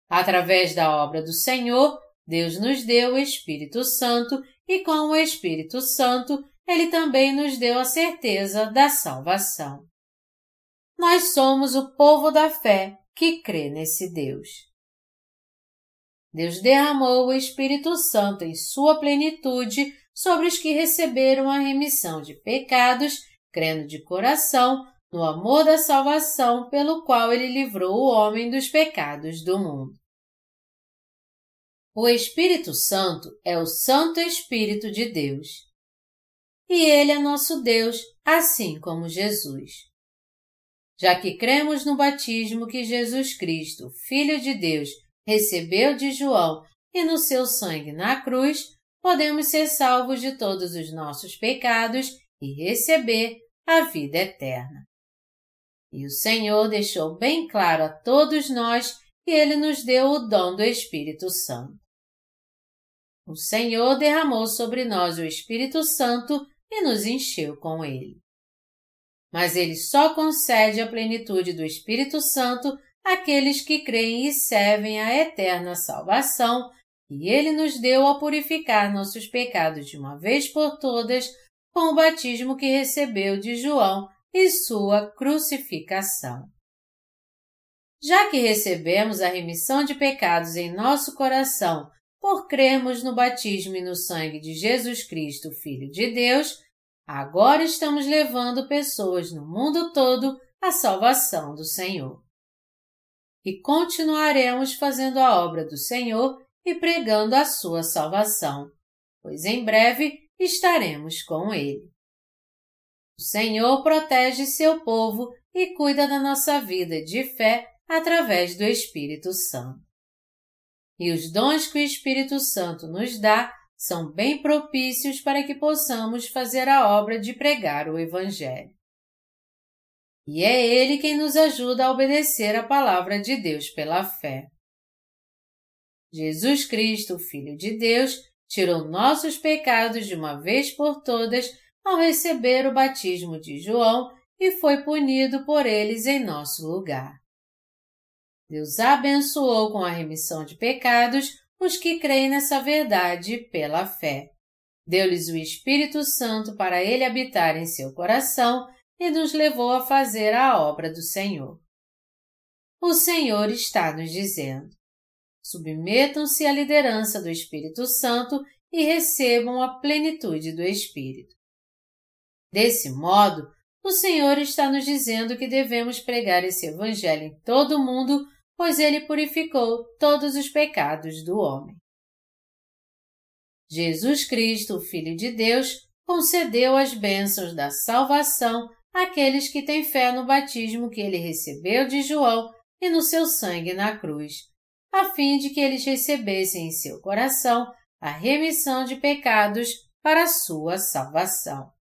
Através da obra do Senhor, Deus nos deu o Espírito Santo e com o Espírito Santo, Ele também nos deu a certeza da salvação. Nós somos o povo da fé que crê nesse Deus. Deus derramou o Espírito Santo em sua plenitude sobre os que receberam a remissão de pecados, crendo de coração no amor da salvação pelo qual ele livrou o homem dos pecados do mundo. O Espírito Santo é o Santo Espírito de Deus. E ele é nosso Deus, assim como Jesus. Já que cremos no batismo que Jesus Cristo, Filho de Deus, recebeu de João e no seu sangue na cruz, podemos ser salvos de todos os nossos pecados e receber a vida eterna. E o Senhor deixou bem claro a todos nós que Ele nos deu o dom do Espírito Santo. O Senhor derramou sobre nós o Espírito Santo e nos encheu com ele. Mas ele só concede a plenitude do Espírito Santo àqueles que creem e servem a eterna salvação e ele nos deu a purificar nossos pecados de uma vez por todas com o batismo que recebeu de João e sua crucificação. Já que recebemos a remissão de pecados em nosso coração por crermos no batismo e no sangue de Jesus Cristo, Filho de Deus, agora estamos levando pessoas no mundo todo à salvação do Senhor. E continuaremos fazendo a obra do Senhor e pregando a sua salvação, pois em breve estaremos com Ele. O Senhor protege seu povo e cuida da nossa vida de fé através do Espírito Santo. E os dons que o Espírito Santo nos dá são bem propícios para que possamos fazer a obra de pregar o Evangelho. E é Ele quem nos ajuda a obedecer a palavra de Deus pela fé. Jesus Cristo, Filho de Deus, tirou nossos pecados de uma vez por todas ao receber o batismo de João e foi punido por eles em nosso lugar. Deus abençoou com a remissão de pecados os que creem nessa verdade pela fé. Deu-lhes o Espírito Santo para ele habitar em seu coração e nos levou a fazer a obra do Senhor. O Senhor está nos dizendo: submetam-se à liderança do Espírito Santo e recebam a plenitude do Espírito. Desse modo, o Senhor está nos dizendo que devemos pregar esse Evangelho em todo o mundo, pois ele purificou todos os pecados do homem. Jesus Cristo, o Filho de Deus, concedeu as bênçãos da salvação àqueles que têm fé no batismo que ele recebeu de João e no seu sangue na cruz, a fim de que eles recebessem em seu coração a remissão de pecados para a sua salvação.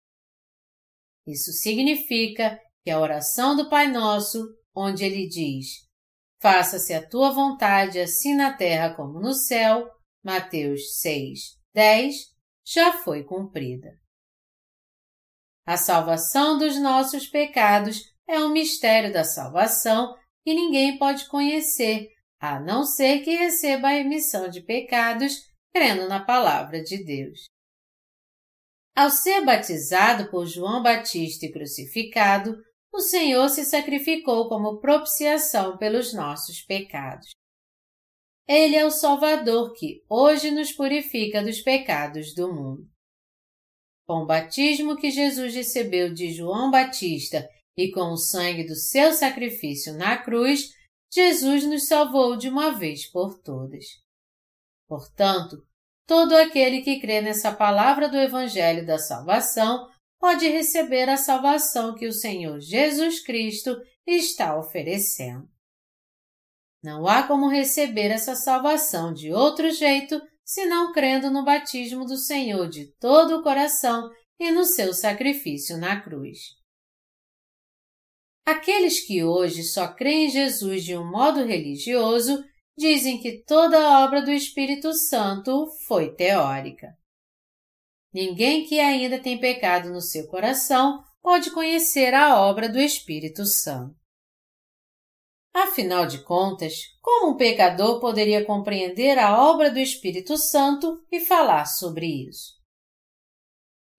Isso significa que a oração do Pai Nosso, onde ele diz: Faça-se a tua vontade, assim na terra como no céu, Mateus 6, 10, já foi cumprida. A salvação dos nossos pecados é um mistério da salvação que ninguém pode conhecer, a não ser que receba a remissão de pecados crendo na palavra de Deus. Ao ser batizado por João Batista e crucificado, o Senhor se sacrificou como propiciação pelos nossos pecados. Ele é o Salvador que hoje nos purifica dos pecados do mundo. Com o batismo que Jesus recebeu de João Batista e com o sangue do seu sacrifício na cruz, Jesus nos salvou de uma vez por todas. Portanto, Todo aquele que crê nessa palavra do Evangelho da Salvação pode receber a salvação que o Senhor Jesus Cristo está oferecendo. Não há como receber essa salvação de outro jeito senão crendo no batismo do Senhor de todo o coração e no seu sacrifício na cruz. Aqueles que hoje só creem em Jesus de um modo religioso dizem que toda a obra do Espírito Santo foi teórica. Ninguém que ainda tem pecado no seu coração pode conhecer a obra do Espírito Santo. Afinal de contas, como um pecador poderia compreender a obra do Espírito Santo e falar sobre isso?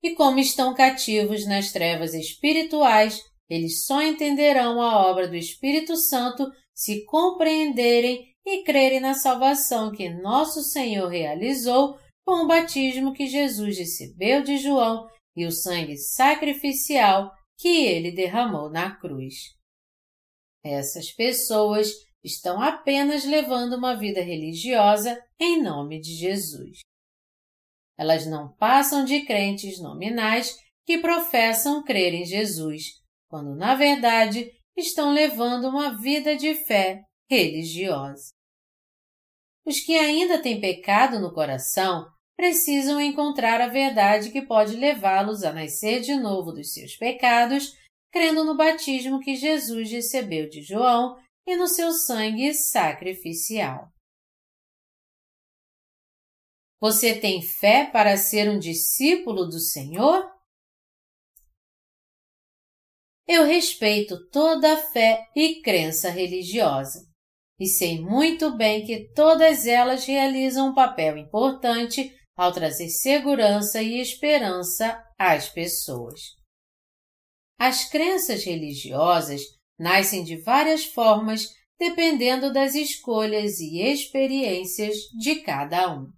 E como estão cativos nas trevas espirituais, eles só entenderão a obra do Espírito Santo se compreenderem e crerem na salvação que nosso Senhor realizou com o batismo que Jesus recebeu de João e o sangue sacrificial que ele derramou na cruz. Essas pessoas estão apenas levando uma vida religiosa em nome de Jesus. Elas não passam de crentes nominais que professam crer em Jesus, quando na verdade estão levando uma vida de fé religiosa. Os que ainda têm pecado no coração precisam encontrar a verdade que pode levá-los a nascer de novo dos seus pecados, crendo no batismo que Jesus recebeu de João e no seu sangue sacrificial. Você tem fé para ser um discípulo do Senhor? Eu respeito toda a fé e crença religiosa e sei muito bem que todas elas realizam um papel importante ao trazer segurança e esperança às pessoas. As crenças religiosas nascem de várias formas dependendo das escolhas e experiências de cada um.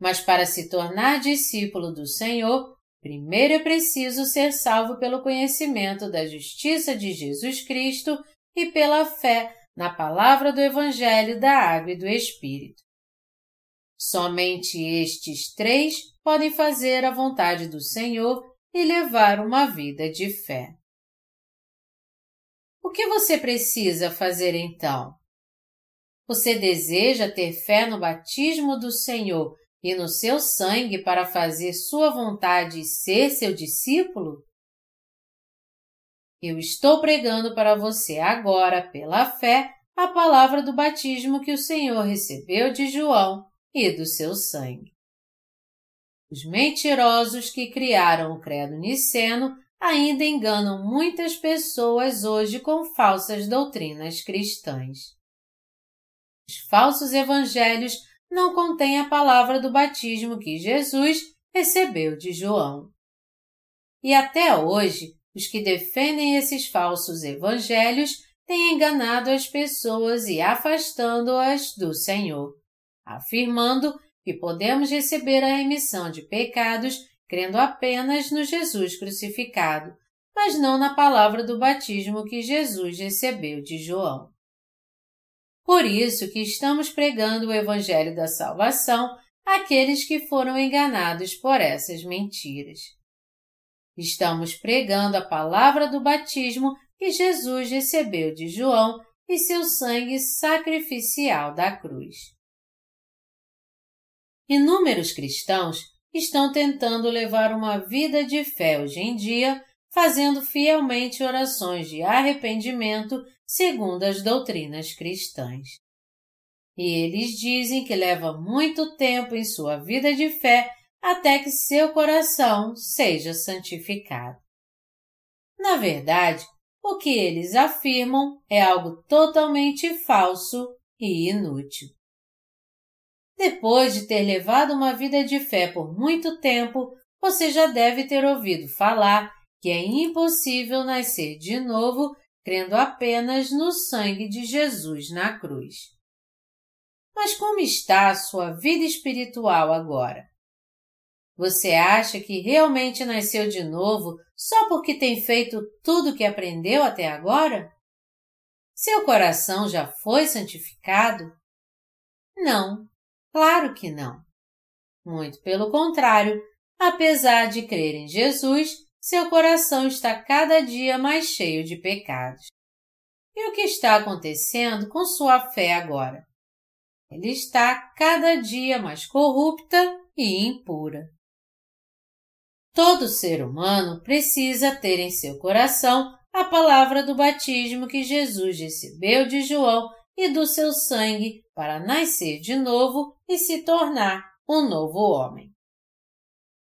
Mas para se tornar discípulo do Senhor, primeiro é preciso ser salvo pelo conhecimento da justiça de Jesus Cristo e pela fé na palavra do Evangelho da Água e do Espírito. Somente estes três podem fazer a vontade do Senhor e levar uma vida de fé. O que você precisa fazer então? Você deseja ter fé no batismo do Senhor e no seu sangue para fazer sua vontade e ser seu discípulo? Eu estou pregando para você agora, pela fé, a palavra do batismo que o Senhor recebeu de João e do seu sangue. Os mentirosos que criaram o credo niceno ainda enganam muitas pessoas hoje com falsas doutrinas cristãs. Os falsos evangelhos não contêm a palavra do batismo que Jesus recebeu de João. E até hoje, os que defendem esses falsos evangelhos têm enganado as pessoas e afastando-as do Senhor, afirmando que podemos receber a remissão de pecados crendo apenas no Jesus crucificado, mas não na palavra do batismo que Jesus recebeu de João. Por isso que estamos pregando o Evangelho da Salvação àqueles que foram enganados por essas mentiras. Estamos pregando a palavra do batismo que Jesus recebeu de João e seu sangue sacrificial da cruz. Inúmeros cristãos estão tentando levar uma vida de fé hoje em dia, fazendo fielmente orações de arrependimento segundo as doutrinas cristãs. E eles dizem que leva muito tempo em sua vida de fé até que seu coração seja santificado. Na verdade, o que eles afirmam é algo totalmente falso e inútil. Depois de ter levado uma vida de fé por muito tempo, você já deve ter ouvido falar que é impossível nascer de novo crendo apenas no sangue de Jesus na cruz. Mas como está a sua vida espiritual agora? Você acha que realmente nasceu de novo só porque tem feito tudo o que aprendeu até agora? Seu coração já foi santificado? Não, Claro que não. Muito pelo contrário, apesar de crer em Jesus, seu coração está cada dia mais cheio de pecados. E o que está acontecendo com sua fé agora? Ele está cada dia mais corrupta e impura. Todo ser humano precisa ter em seu coração a palavra do batismo que Jesus recebeu de João e do seu sangue para nascer de novo e se tornar um novo homem.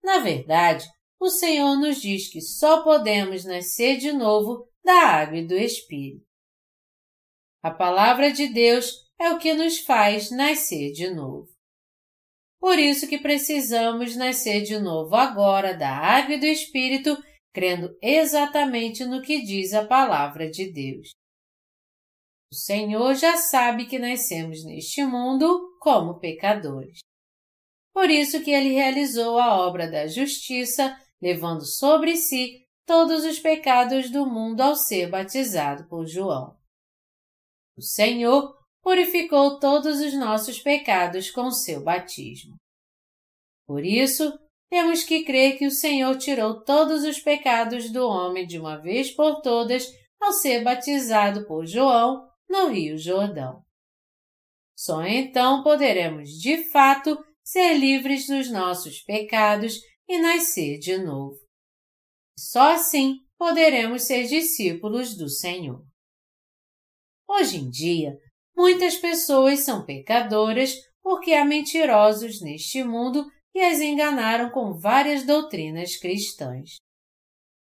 Na verdade, o Senhor nos diz que só podemos nascer de novo da água e do Espírito. A palavra de Deus é o que nos faz nascer de novo. Por isso que precisamos nascer de novo agora da água e do Espírito, crendo exatamente no que diz a palavra de Deus. O Senhor já sabe que nascemos neste mundo como pecadores. Por isso que ele realizou a obra da justiça, levando sobre si todos os pecados do mundo ao ser batizado por João. O Senhor purificou todos os nossos pecados com seu batismo. Por isso, temos que crer que o Senhor tirou todos os pecados do homem de uma vez por todas ao ser batizado por João no Rio Jordão. Só então poderemos, de fato, ser livres dos nossos pecados e nascer de novo. Só assim poderemos ser discípulos do Senhor. Hoje em dia, muitas pessoas são pecadoras porque há mentirosos neste mundo e as enganaram com várias doutrinas cristãs.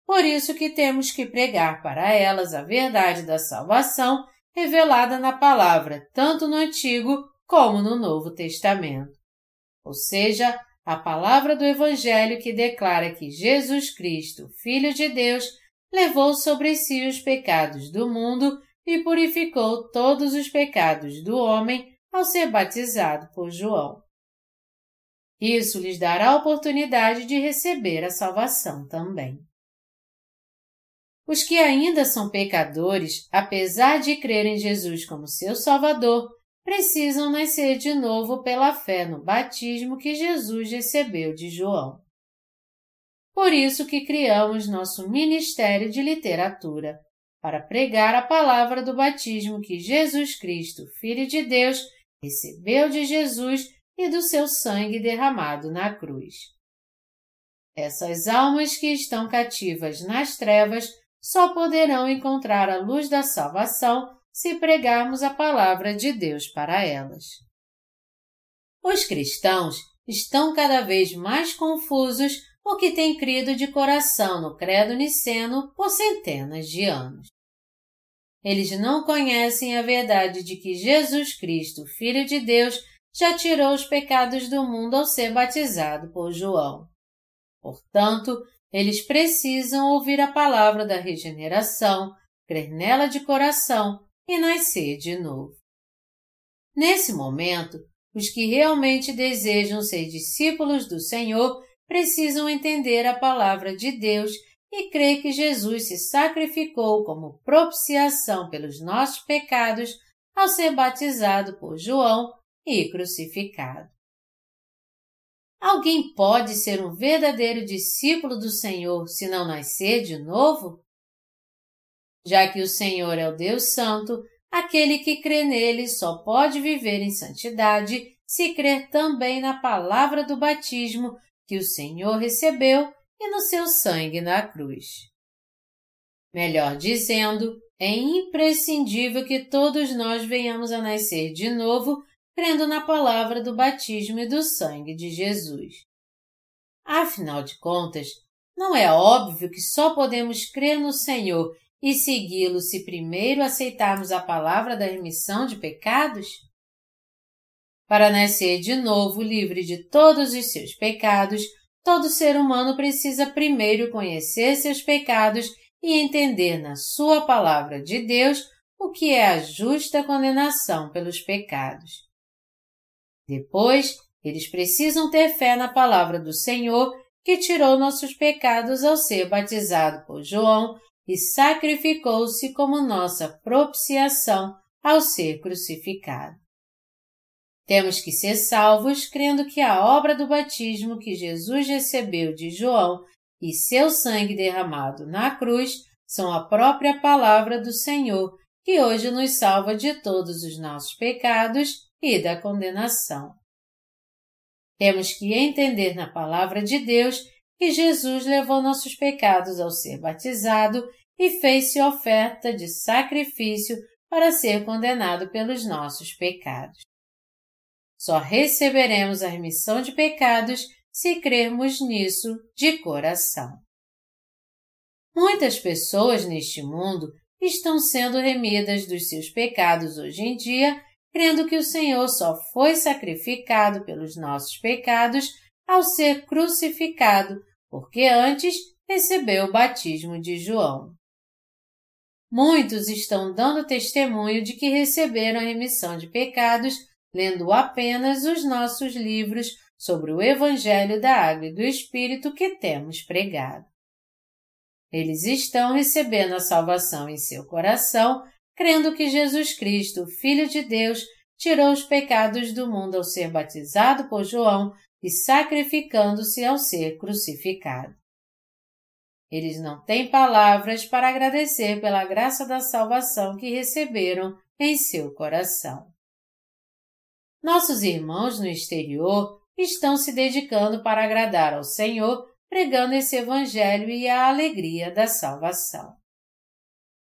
Por isso que temos que pregar para elas a verdade da salvação revelada na palavra, tanto no Antigo como no Novo Testamento. Ou seja, a palavra do Evangelho que declara que Jesus Cristo, Filho de Deus, levou sobre si os pecados do mundo e purificou todos os pecados do homem ao ser batizado por João. Isso lhes dará a oportunidade de receber a salvação também. Os que ainda são pecadores, apesar de crer em Jesus como seu Salvador, precisam nascer de novo pela fé no batismo que Jesus recebeu de João. Por isso que criamos nosso Ministério de Literatura, para pregar a palavra do batismo que Jesus Cristo, Filho de Deus, recebeu de Jesus e do seu sangue derramado na cruz. Essas almas que estão cativas nas trevas só poderão encontrar a luz da salvação se pregarmos a palavra de Deus para elas. Os cristãos estão cada vez mais confusos porque têm crido de coração no credo niceno por centenas de anos. Eles não conhecem a verdade de que Jesus Cristo, Filho de Deus, já tirou os pecados do mundo ao ser batizado por João. Portanto, eles precisam ouvir a palavra da regeneração, crer nela de coração e nascer de novo. Nesse momento, os que realmente desejam ser discípulos do Senhor precisam entender a palavra de Deus e crer que Jesus se sacrificou como propiciação pelos nossos pecados ao ser batizado por João e crucificado. Alguém pode ser um verdadeiro discípulo do Senhor se não nascer de novo? Já que o Senhor é o Deus Santo, aquele que crê nele só pode viver em santidade se crer também na palavra do batismo que o Senhor recebeu e no seu sangue na cruz. Melhor dizendo, é imprescindível que todos nós venhamos a nascer de novo crendo na palavra do batismo e do sangue de Jesus. Afinal de contas, não é óbvio que só podemos crer no Senhor e segui-lo se primeiro aceitarmos a palavra da remissão de pecados? Para nascer de novo livre de todos os seus pecados, todo ser humano precisa primeiro conhecer seus pecados e entender na Sua palavra de Deus o que é a justa condenação pelos pecados. Depois, eles precisam ter fé na palavra do Senhor que tirou nossos pecados ao ser batizado por João e sacrificou-se como nossa propiciação ao ser crucificado. Temos que ser salvos crendo que a obra do batismo que Jesus recebeu de João e seu sangue derramado na cruz são a própria palavra do Senhor que hoje nos salva de todos os nossos pecados e da condenação. Temos que entender na palavra de Deus que Jesus levou nossos pecados ao ser batizado e fez-se oferta de sacrifício para ser condenado pelos nossos pecados. Só receberemos a remissão de pecados se crermos nisso de coração. Muitas pessoas neste mundo estão sendo remidas dos seus pecados hoje em dia crendo que o Senhor só foi sacrificado pelos nossos pecados ao ser crucificado, porque antes recebeu o batismo de João. Muitos estão dando testemunho de que receberam a remissão de pecados lendo apenas os nossos livros sobre o Evangelho da Água e do Espírito que temos pregado. Eles estão recebendo a salvação em seu coração crendo que Jesus Cristo, Filho de Deus, tirou os pecados do mundo ao ser batizado por João e sacrificando-se ao ser crucificado. Eles não têm palavras para agradecer pela graça da salvação que receberam em seu coração. Nossos irmãos no exterior estão se dedicando para agradar ao Senhor, pregando esse Evangelho e a alegria da salvação.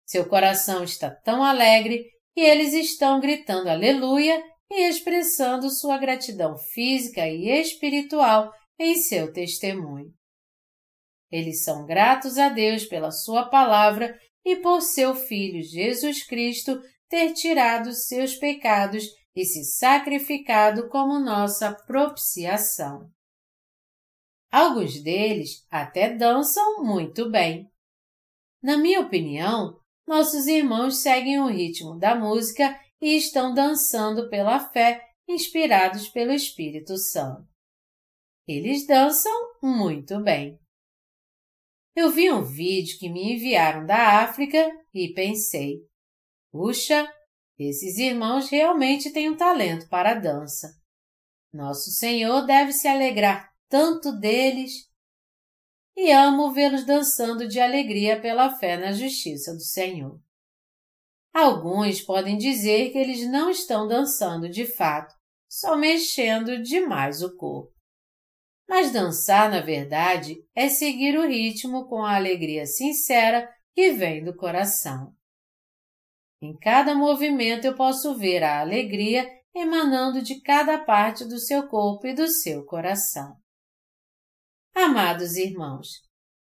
Seu coração está tão alegre que eles estão gritando aleluia e expressando sua gratidão física e espiritual em seu testemunho. Eles são gratos a Deus pela sua palavra e por seu Filho Jesus Cristo ter tirado seus pecados e se sacrificado como nossa propiciação. Alguns deles até dançam muito bem. Na minha opinião, nossos irmãos seguem o ritmo da música e estão dançando pela fé, inspirados pelo Espírito Santo. Eles dançam muito bem. Eu vi um vídeo que me enviaram da África e pensei: puxa, esses irmãos realmente têm um talento para a dança. Nosso Senhor deve se alegrar tanto deles. E amo vê-los dançando de alegria pela fé na justiça do Senhor. Alguns podem dizer que eles não estão dançando de fato, só mexendo demais o corpo. Mas dançar, na verdade, é seguir o ritmo com a alegria sincera que vem do coração. Em cada movimento eu posso ver a alegria emanando de cada parte do seu corpo e do seu coração. Amados irmãos,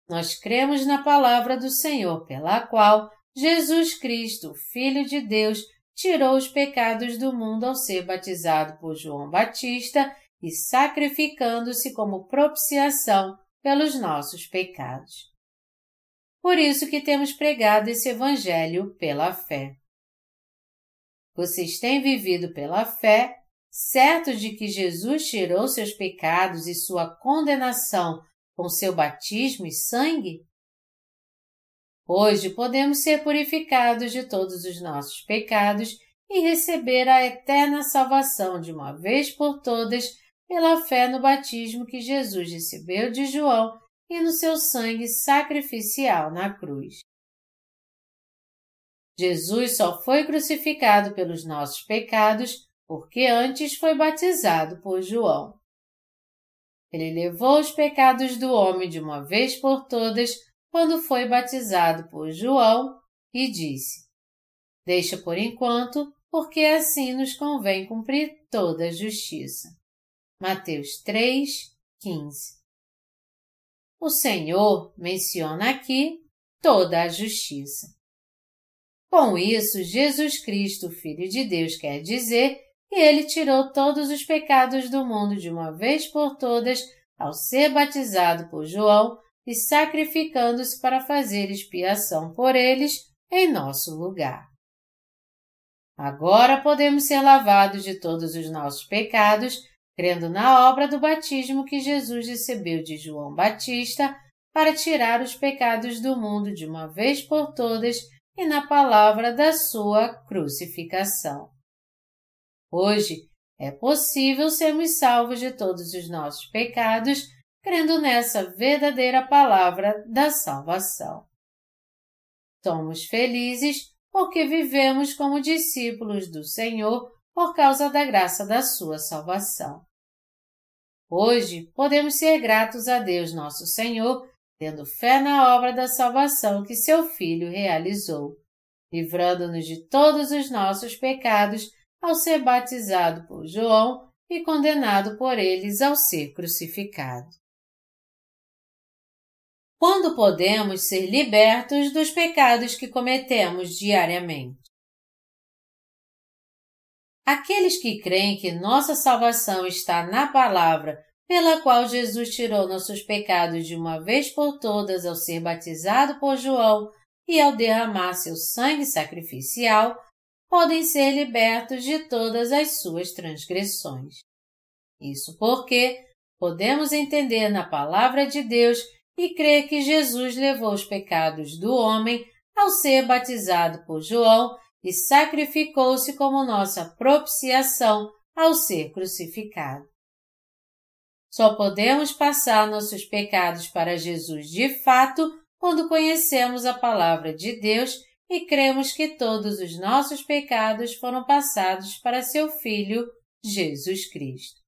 nós cremos na palavra do Senhor pela qual Jesus Cristo, Filho de Deus, tirou os pecados do mundo ao ser batizado por João Batista e sacrificando-se como propiciação pelos nossos pecados. Por isso que temos pregado esse Evangelho pela fé. Vocês têm vivido pela fé, certos de que Jesus tirou seus pecados e sua condenação com seu batismo e sangue? Hoje podemos ser purificados de todos os nossos pecados e receber a eterna salvação de uma vez por todas pela fé no batismo que Jesus recebeu de João e no seu sangue sacrificial na cruz. Jesus só foi crucificado pelos nossos pecados porque antes foi batizado por João. Ele levou os pecados do homem de uma vez por todas quando foi batizado por João e disse: Deixa por enquanto, porque assim nos convém cumprir toda a justiça. Mateus 3, 15. O Senhor menciona aqui toda a justiça. Com isso, Jesus Cristo, Filho de Deus, quer dizer que ele tirou todos os pecados do mundo de uma vez por todas ao ser batizado por João e sacrificando-se para fazer expiação por eles em nosso lugar. Agora podemos ser lavados de todos os nossos pecados crendo na obra do batismo que Jesus recebeu de João Batista para tirar os pecados do mundo de uma vez por todas e na palavra da sua crucificação. Hoje é possível sermos salvos de todos os nossos pecados crendo nessa verdadeira palavra da salvação. Somos felizes porque vivemos como discípulos do Senhor por causa da graça da sua salvação. Hoje podemos ser gratos a Deus nosso Senhor, tendo fé na obra da salvação que seu Filho realizou, livrando-nos de todos os nossos pecados ao ser batizado por João e condenado por eles ao ser crucificado. Quando podemos ser libertos dos pecados que cometemos diariamente? Aqueles que creem que nossa salvação está na palavra pela qual Jesus tirou nossos pecados de uma vez por todas ao ser batizado por João e ao derramar seu sangue sacrificial, podem ser libertos de todas as suas transgressões. Isso porque podemos entender na palavra de Deus e crer que Jesus levou os pecados do homem ao ser batizado por João e sacrificou-se como nossa propiciação ao ser crucificado. Só podemos passar nossos pecados para Jesus de fato quando conhecemos a palavra de Deus e cremos que todos os nossos pecados foram passados para seu Filho, Jesus Cristo.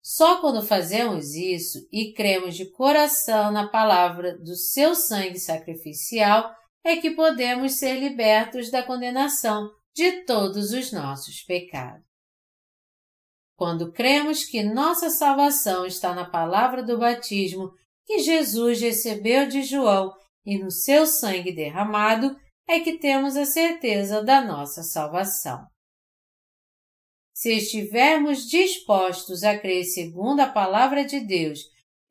Só quando fazemos isso e cremos de coração na palavra do seu sangue sacrificial é que podemos ser libertos da condenação de todos os nossos pecados. Quando cremos que nossa salvação está na palavra do batismo que Jesus recebeu de João e no seu sangue derramado, é que temos a certeza da nossa salvação. Se estivermos dispostos a crer segundo a palavra de Deus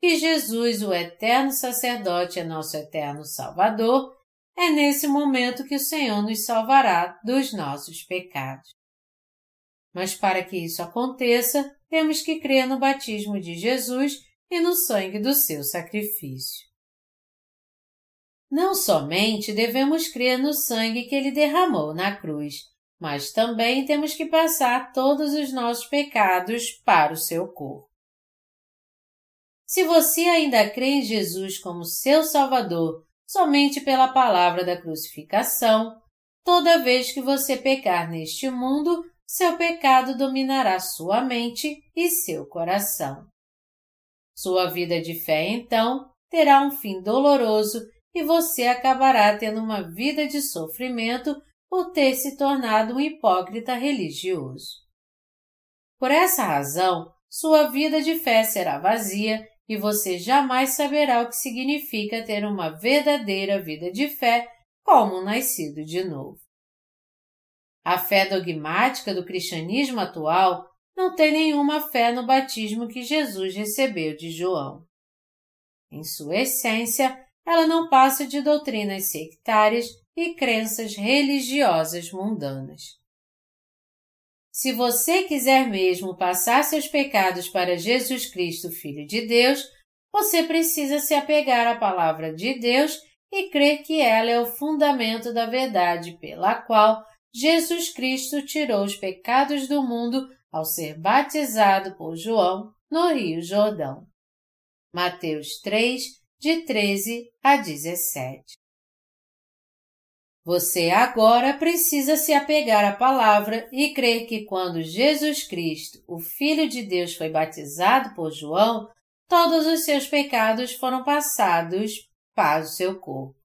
que Jesus, o eterno sacerdote, é nosso eterno Salvador, é nesse momento que o Senhor nos salvará dos nossos pecados. Mas para que isso aconteça, temos que crer no batismo de Jesus e no sangue do seu sacrifício. Não somente devemos crer no sangue que ele derramou na cruz, mas também temos que passar todos os nossos pecados para o seu corpo. Se você ainda crê em Jesus como seu Salvador somente pela palavra da crucificação, toda vez que você pecar neste mundo, seu pecado dominará sua mente e seu coração. Sua vida de fé, então, terá um fim doloroso e você acabará tendo uma vida de sofrimento por ter se tornado um hipócrita religioso. Por essa razão, sua vida de fé será vazia e você jamais saberá o que significa ter uma verdadeira vida de fé como um nascido de novo. A fé dogmática do cristianismo atual não tem nenhuma fé no batismo que Jesus recebeu de João. Em sua essência, ela não passa de doutrinas sectárias e crenças religiosas mundanas. Se você quiser mesmo passar seus pecados para Jesus Cristo, Filho de Deus, você precisa se apegar à palavra de Deus e crer que ela é o fundamento da verdade pela qual Jesus Cristo tirou os pecados do mundo ao ser batizado por João no Rio Jordão. Mateus 3, de 13 a 17. Você agora precisa se apegar à palavra e crer que quando Jesus Cristo, o Filho de Deus, foi batizado por João, todos os seus pecados foram passados para o seu corpo.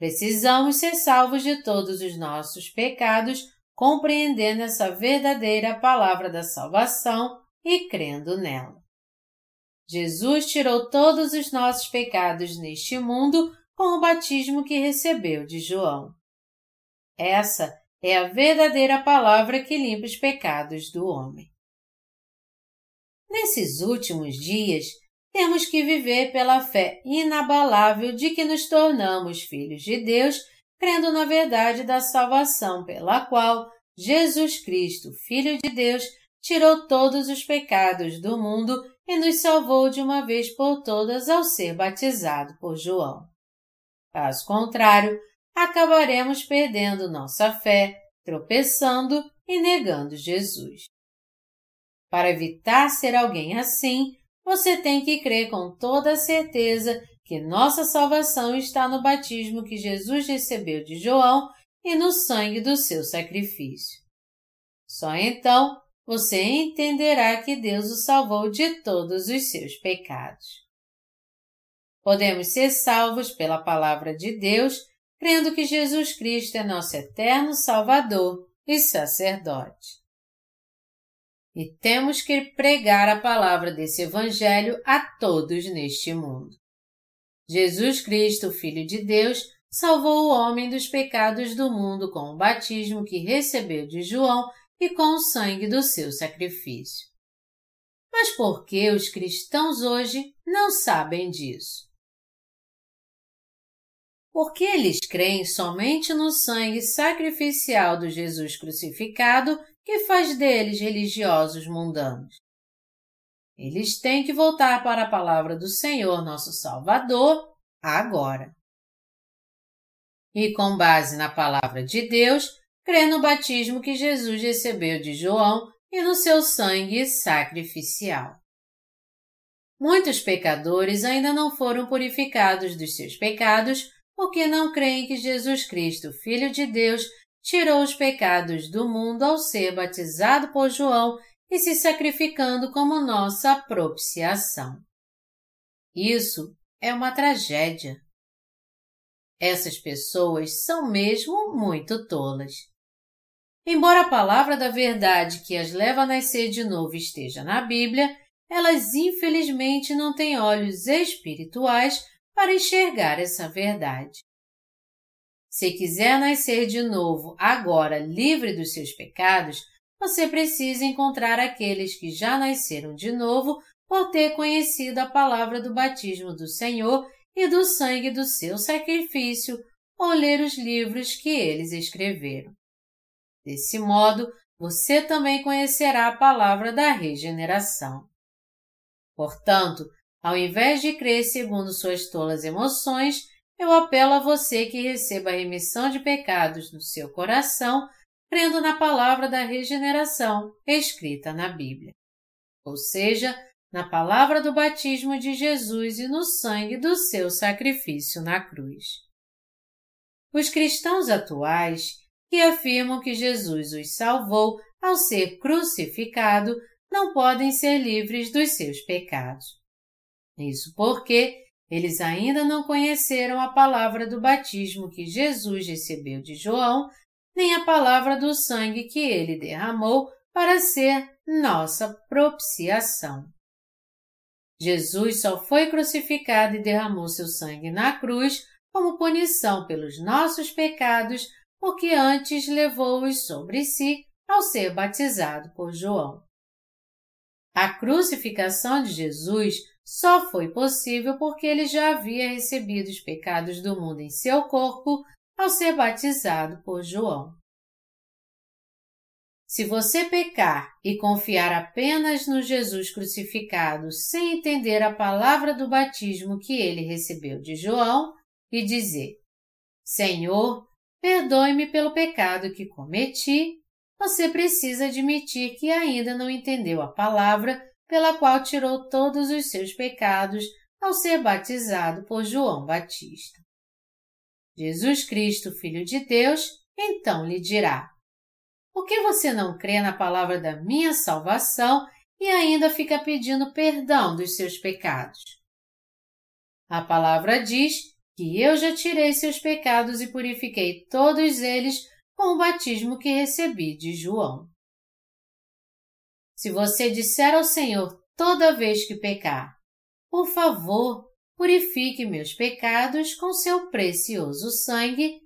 Precisamos ser salvos de todos os nossos pecados, compreendendo essa verdadeira palavra da salvação e crendo nela. Jesus tirou todos os nossos pecados neste mundo com o batismo que recebeu de João. Essa é a verdadeira palavra que limpa os pecados do homem. Nesses últimos dias, temos que viver pela fé inabalável de que nos tornamos filhos de Deus, crendo na verdade da salvação pela qual Jesus Cristo, Filho de Deus, tirou todos os pecados do mundo e nos salvou de uma vez por todas ao ser batizado por João. Caso contrário, acabaremos perdendo nossa fé, tropeçando e negando Jesus. Para evitar ser alguém assim, você tem que crer com toda certeza que nossa salvação está no batismo que Jesus recebeu de João e no sangue do seu sacrifício. Só então você entenderá que Deus o salvou de todos os seus pecados. Podemos ser salvos pela palavra de Deus, crendo que Jesus Cristo é nosso eterno Salvador e sacerdote. E temos que pregar a palavra desse Evangelho a todos neste mundo. Jesus Cristo, Filho de Deus, salvou o homem dos pecados do mundo com o batismo que recebeu de João e com o sangue do seu sacrifício. Mas por que os cristãos hoje não sabem disso? porque eles creem somente no sangue sacrificial do Jesus crucificado que faz deles religiosos mundanos. Eles têm que voltar para a palavra do Senhor nosso Salvador agora. E com base na palavra de Deus, crer no batismo que Jesus recebeu de João e no seu sangue sacrificial. Muitos pecadores ainda não foram purificados dos seus pecados porque não creem que Jesus Cristo, Filho de Deus, tirou os pecados do mundo ao ser batizado por João e se sacrificando como nossa propiciação. Isso é uma tragédia. Essas pessoas são mesmo muito tolas. Embora a palavra da verdade que as leva a nascer de novo esteja na Bíblia, elas infelizmente não têm olhos espirituais para enxergar essa verdade. Se quiser nascer de novo, agora livre dos seus pecados, você precisa encontrar aqueles que já nasceram de novo por ter conhecido a palavra do batismo do Senhor e do sangue do seu sacrifício, ou ler os livros que eles escreveram. Desse modo, você também conhecerá a palavra da regeneração. Portanto, ao invés de crer segundo suas tolas emoções, eu apelo a você que receba a remissão de pecados no seu coração, crendo na palavra da regeneração escrita na Bíblia. Ou seja, na palavra do batismo de Jesus e no sangue do seu sacrifício na cruz. Os cristãos atuais, que afirmam que Jesus os salvou ao ser crucificado, não podem ser livres dos seus pecados. Isso porque eles ainda não conheceram a palavra do batismo que Jesus recebeu de João, nem a palavra do sangue que ele derramou para ser nossa propiciação. Jesus só foi crucificado e derramou seu sangue na cruz como punição pelos nossos pecados, porque antes levou-os sobre si ao ser batizado por João. A crucificação de Jesus só foi possível porque ele já havia recebido os pecados do mundo em seu corpo ao ser batizado por João. Se você pecar e confiar apenas no Jesus crucificado sem entender a palavra do batismo que ele recebeu de João e dizer: Senhor, perdoe-me pelo pecado que cometi, você precisa admitir que ainda não entendeu a palavra pela qual tirou todos os seus pecados ao ser batizado por João Batista. Jesus Cristo, Filho de Deus, então lhe dirá: por que você não crê na palavra da minha salvação e ainda fica pedindo perdão dos seus pecados? A palavra diz que eu já tirei seus pecados e purifiquei todos eles com o batismo que recebi de João. Se você disser ao Senhor toda vez que pecar, por favor, purifique meus pecados com seu precioso sangue,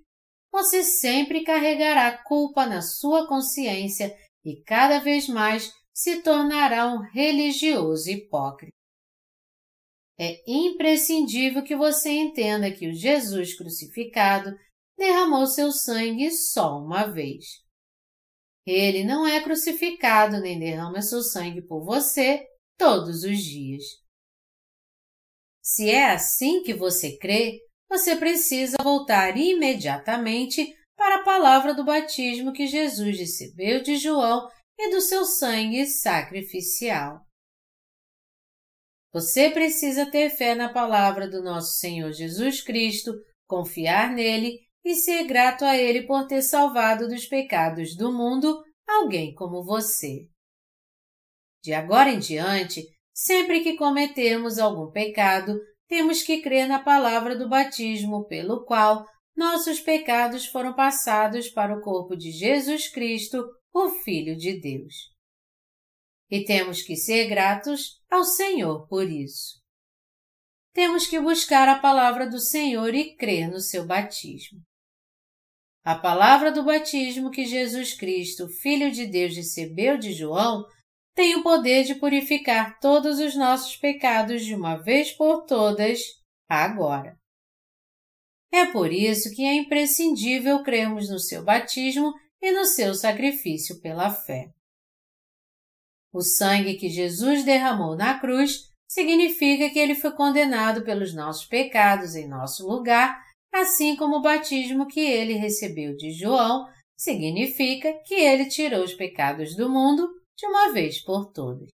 você sempre carregará culpa na sua consciência e cada vez mais se tornará um religioso hipócrita. É imprescindível que você entenda que o Jesus crucificado derramou seu sangue só uma vez. Ele não é crucificado nem derrama seu sangue por você todos os dias. Se é assim que você crê, você precisa voltar imediatamente para a palavra do batismo que Jesus recebeu de João e do seu sangue sacrificial. Você precisa ter fé na palavra do nosso Senhor Jesus Cristo, confiar nele e ser grato a Ele por ter salvado dos pecados do mundo alguém como você. De agora em diante, sempre que cometermos algum pecado, temos que crer na palavra do batismo pelo qual nossos pecados foram passados para o corpo de Jesus Cristo, o Filho de Deus. E temos que ser gratos ao Senhor por isso. Temos que buscar a palavra do Senhor e crer no seu batismo. A palavra do batismo que Jesus Cristo, Filho de Deus, recebeu de João tem o poder de purificar todos os nossos pecados de uma vez por todas, agora. É por isso que é imprescindível crermos no seu batismo e no seu sacrifício pela fé. O sangue que Jesus derramou na cruz significa que ele foi condenado pelos nossos pecados em nosso lugar, assim como o batismo que ele recebeu de João significa que ele tirou os pecados do mundo de uma vez por todas.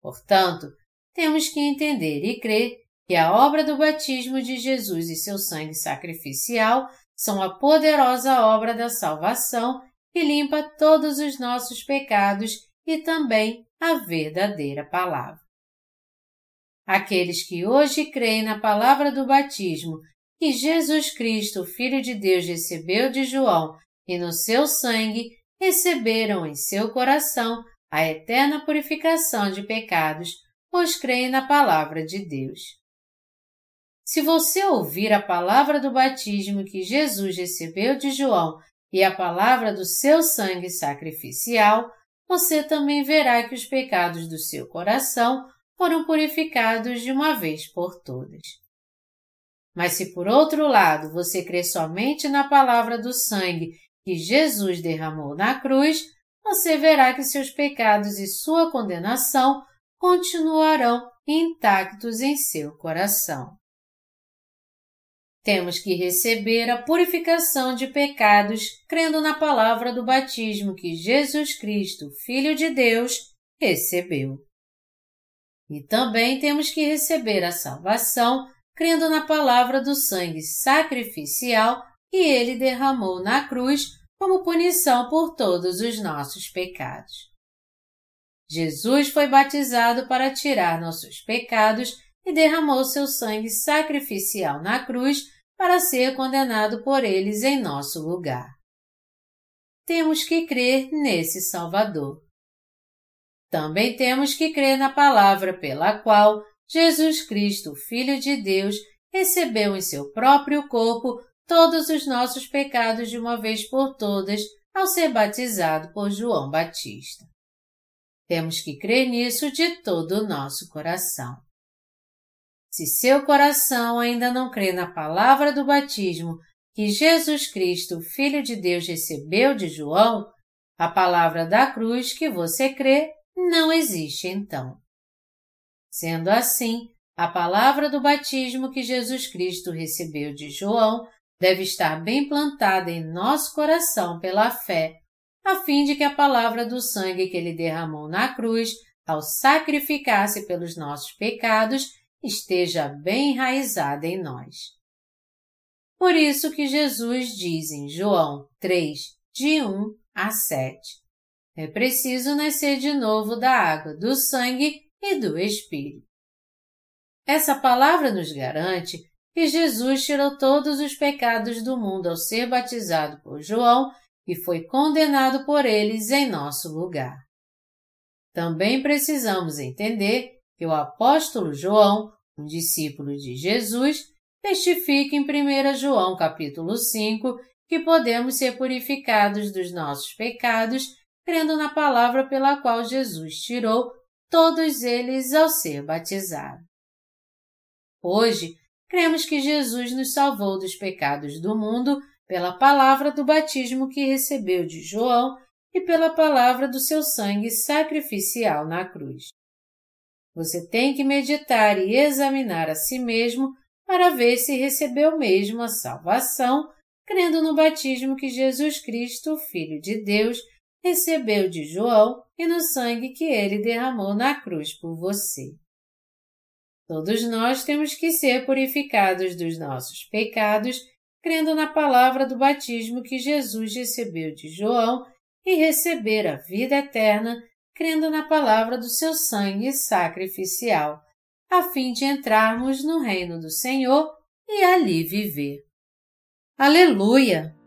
Portanto, temos que entender e crer que a obra do batismo de Jesus e seu sangue sacrificial são a poderosa obra da salvação que limpa todos os nossos pecados e também a verdadeira palavra. Aqueles que hoje creem na palavra do batismo que Jesus Cristo, Filho de Deus, recebeu de João e no seu sangue receberam em seu coração a eterna purificação de pecados, pois creem na palavra de Deus. Se você ouvir a palavra do batismo que Jesus recebeu de João e a palavra do seu sangue sacrificial, você também verá que os pecados do seu coração foram purificados de uma vez por todas. Mas se por outro lado você crê somente na palavra do sangue que Jesus derramou na cruz, você verá que seus pecados e sua condenação continuarão intactos em seu coração. Temos que receber a purificação de pecados crendo na palavra do batismo que Jesus Cristo, Filho de Deus, recebeu. E também temos que receber a salvação crendo na palavra do sangue sacrificial que ele derramou na cruz como punição por todos os nossos pecados. Jesus foi batizado para tirar nossos pecados e derramou seu sangue sacrificial na cruz para ser condenado por eles em nosso lugar. Temos que crer nesse Salvador. Também temos que crer na palavra pela qual Jesus Cristo, Filho de Deus, recebeu em seu próprio corpo todos os nossos pecados de uma vez por todas ao ser batizado por João Batista. Temos que crer nisso de todo o nosso coração. Se seu coração ainda não crê na palavra do batismo que Jesus Cristo, Filho de Deus, recebeu de João, a palavra da cruz que você crê não existe então. Sendo assim, a palavra do batismo que Jesus Cristo recebeu de João deve estar bem plantada em nosso coração pela fé, a fim de que a palavra do sangue que ele derramou na cruz, ao sacrificar-se pelos nossos pecados, esteja bem enraizada em nós. Por isso que Jesus diz em João 3, de 1 a 7, é preciso nascer de novo da água, do sangue e do Espírito. Essa palavra nos garante que Jesus tirou todos os pecados do mundo ao ser batizado por João e foi condenado por eles em nosso lugar. Também precisamos entender que o apóstolo João, um discípulo de Jesus, testifica em 1 João capítulo 5 que podemos ser purificados dos nossos pecados crendo na palavra pela qual Jesus tirou todos eles ao ser batizado. Hoje, cremos que Jesus nos salvou dos pecados do mundo pela palavra do batismo que recebeu de João e pela palavra do seu sangue sacrificial na cruz. Você tem que meditar e examinar a si mesmo para ver se recebeu mesmo a salvação, crendo no batismo que Jesus Cristo, Filho de Deus, recebeu de João e no sangue que ele derramou na cruz por você. Todos nós temos que ser purificados dos nossos pecados, crendo na palavra do batismo que Jesus recebeu de João e receber a vida eterna, crendo na palavra do seu sangue sacrificial, a fim de entrarmos no reino do Senhor e ali viver. Aleluia!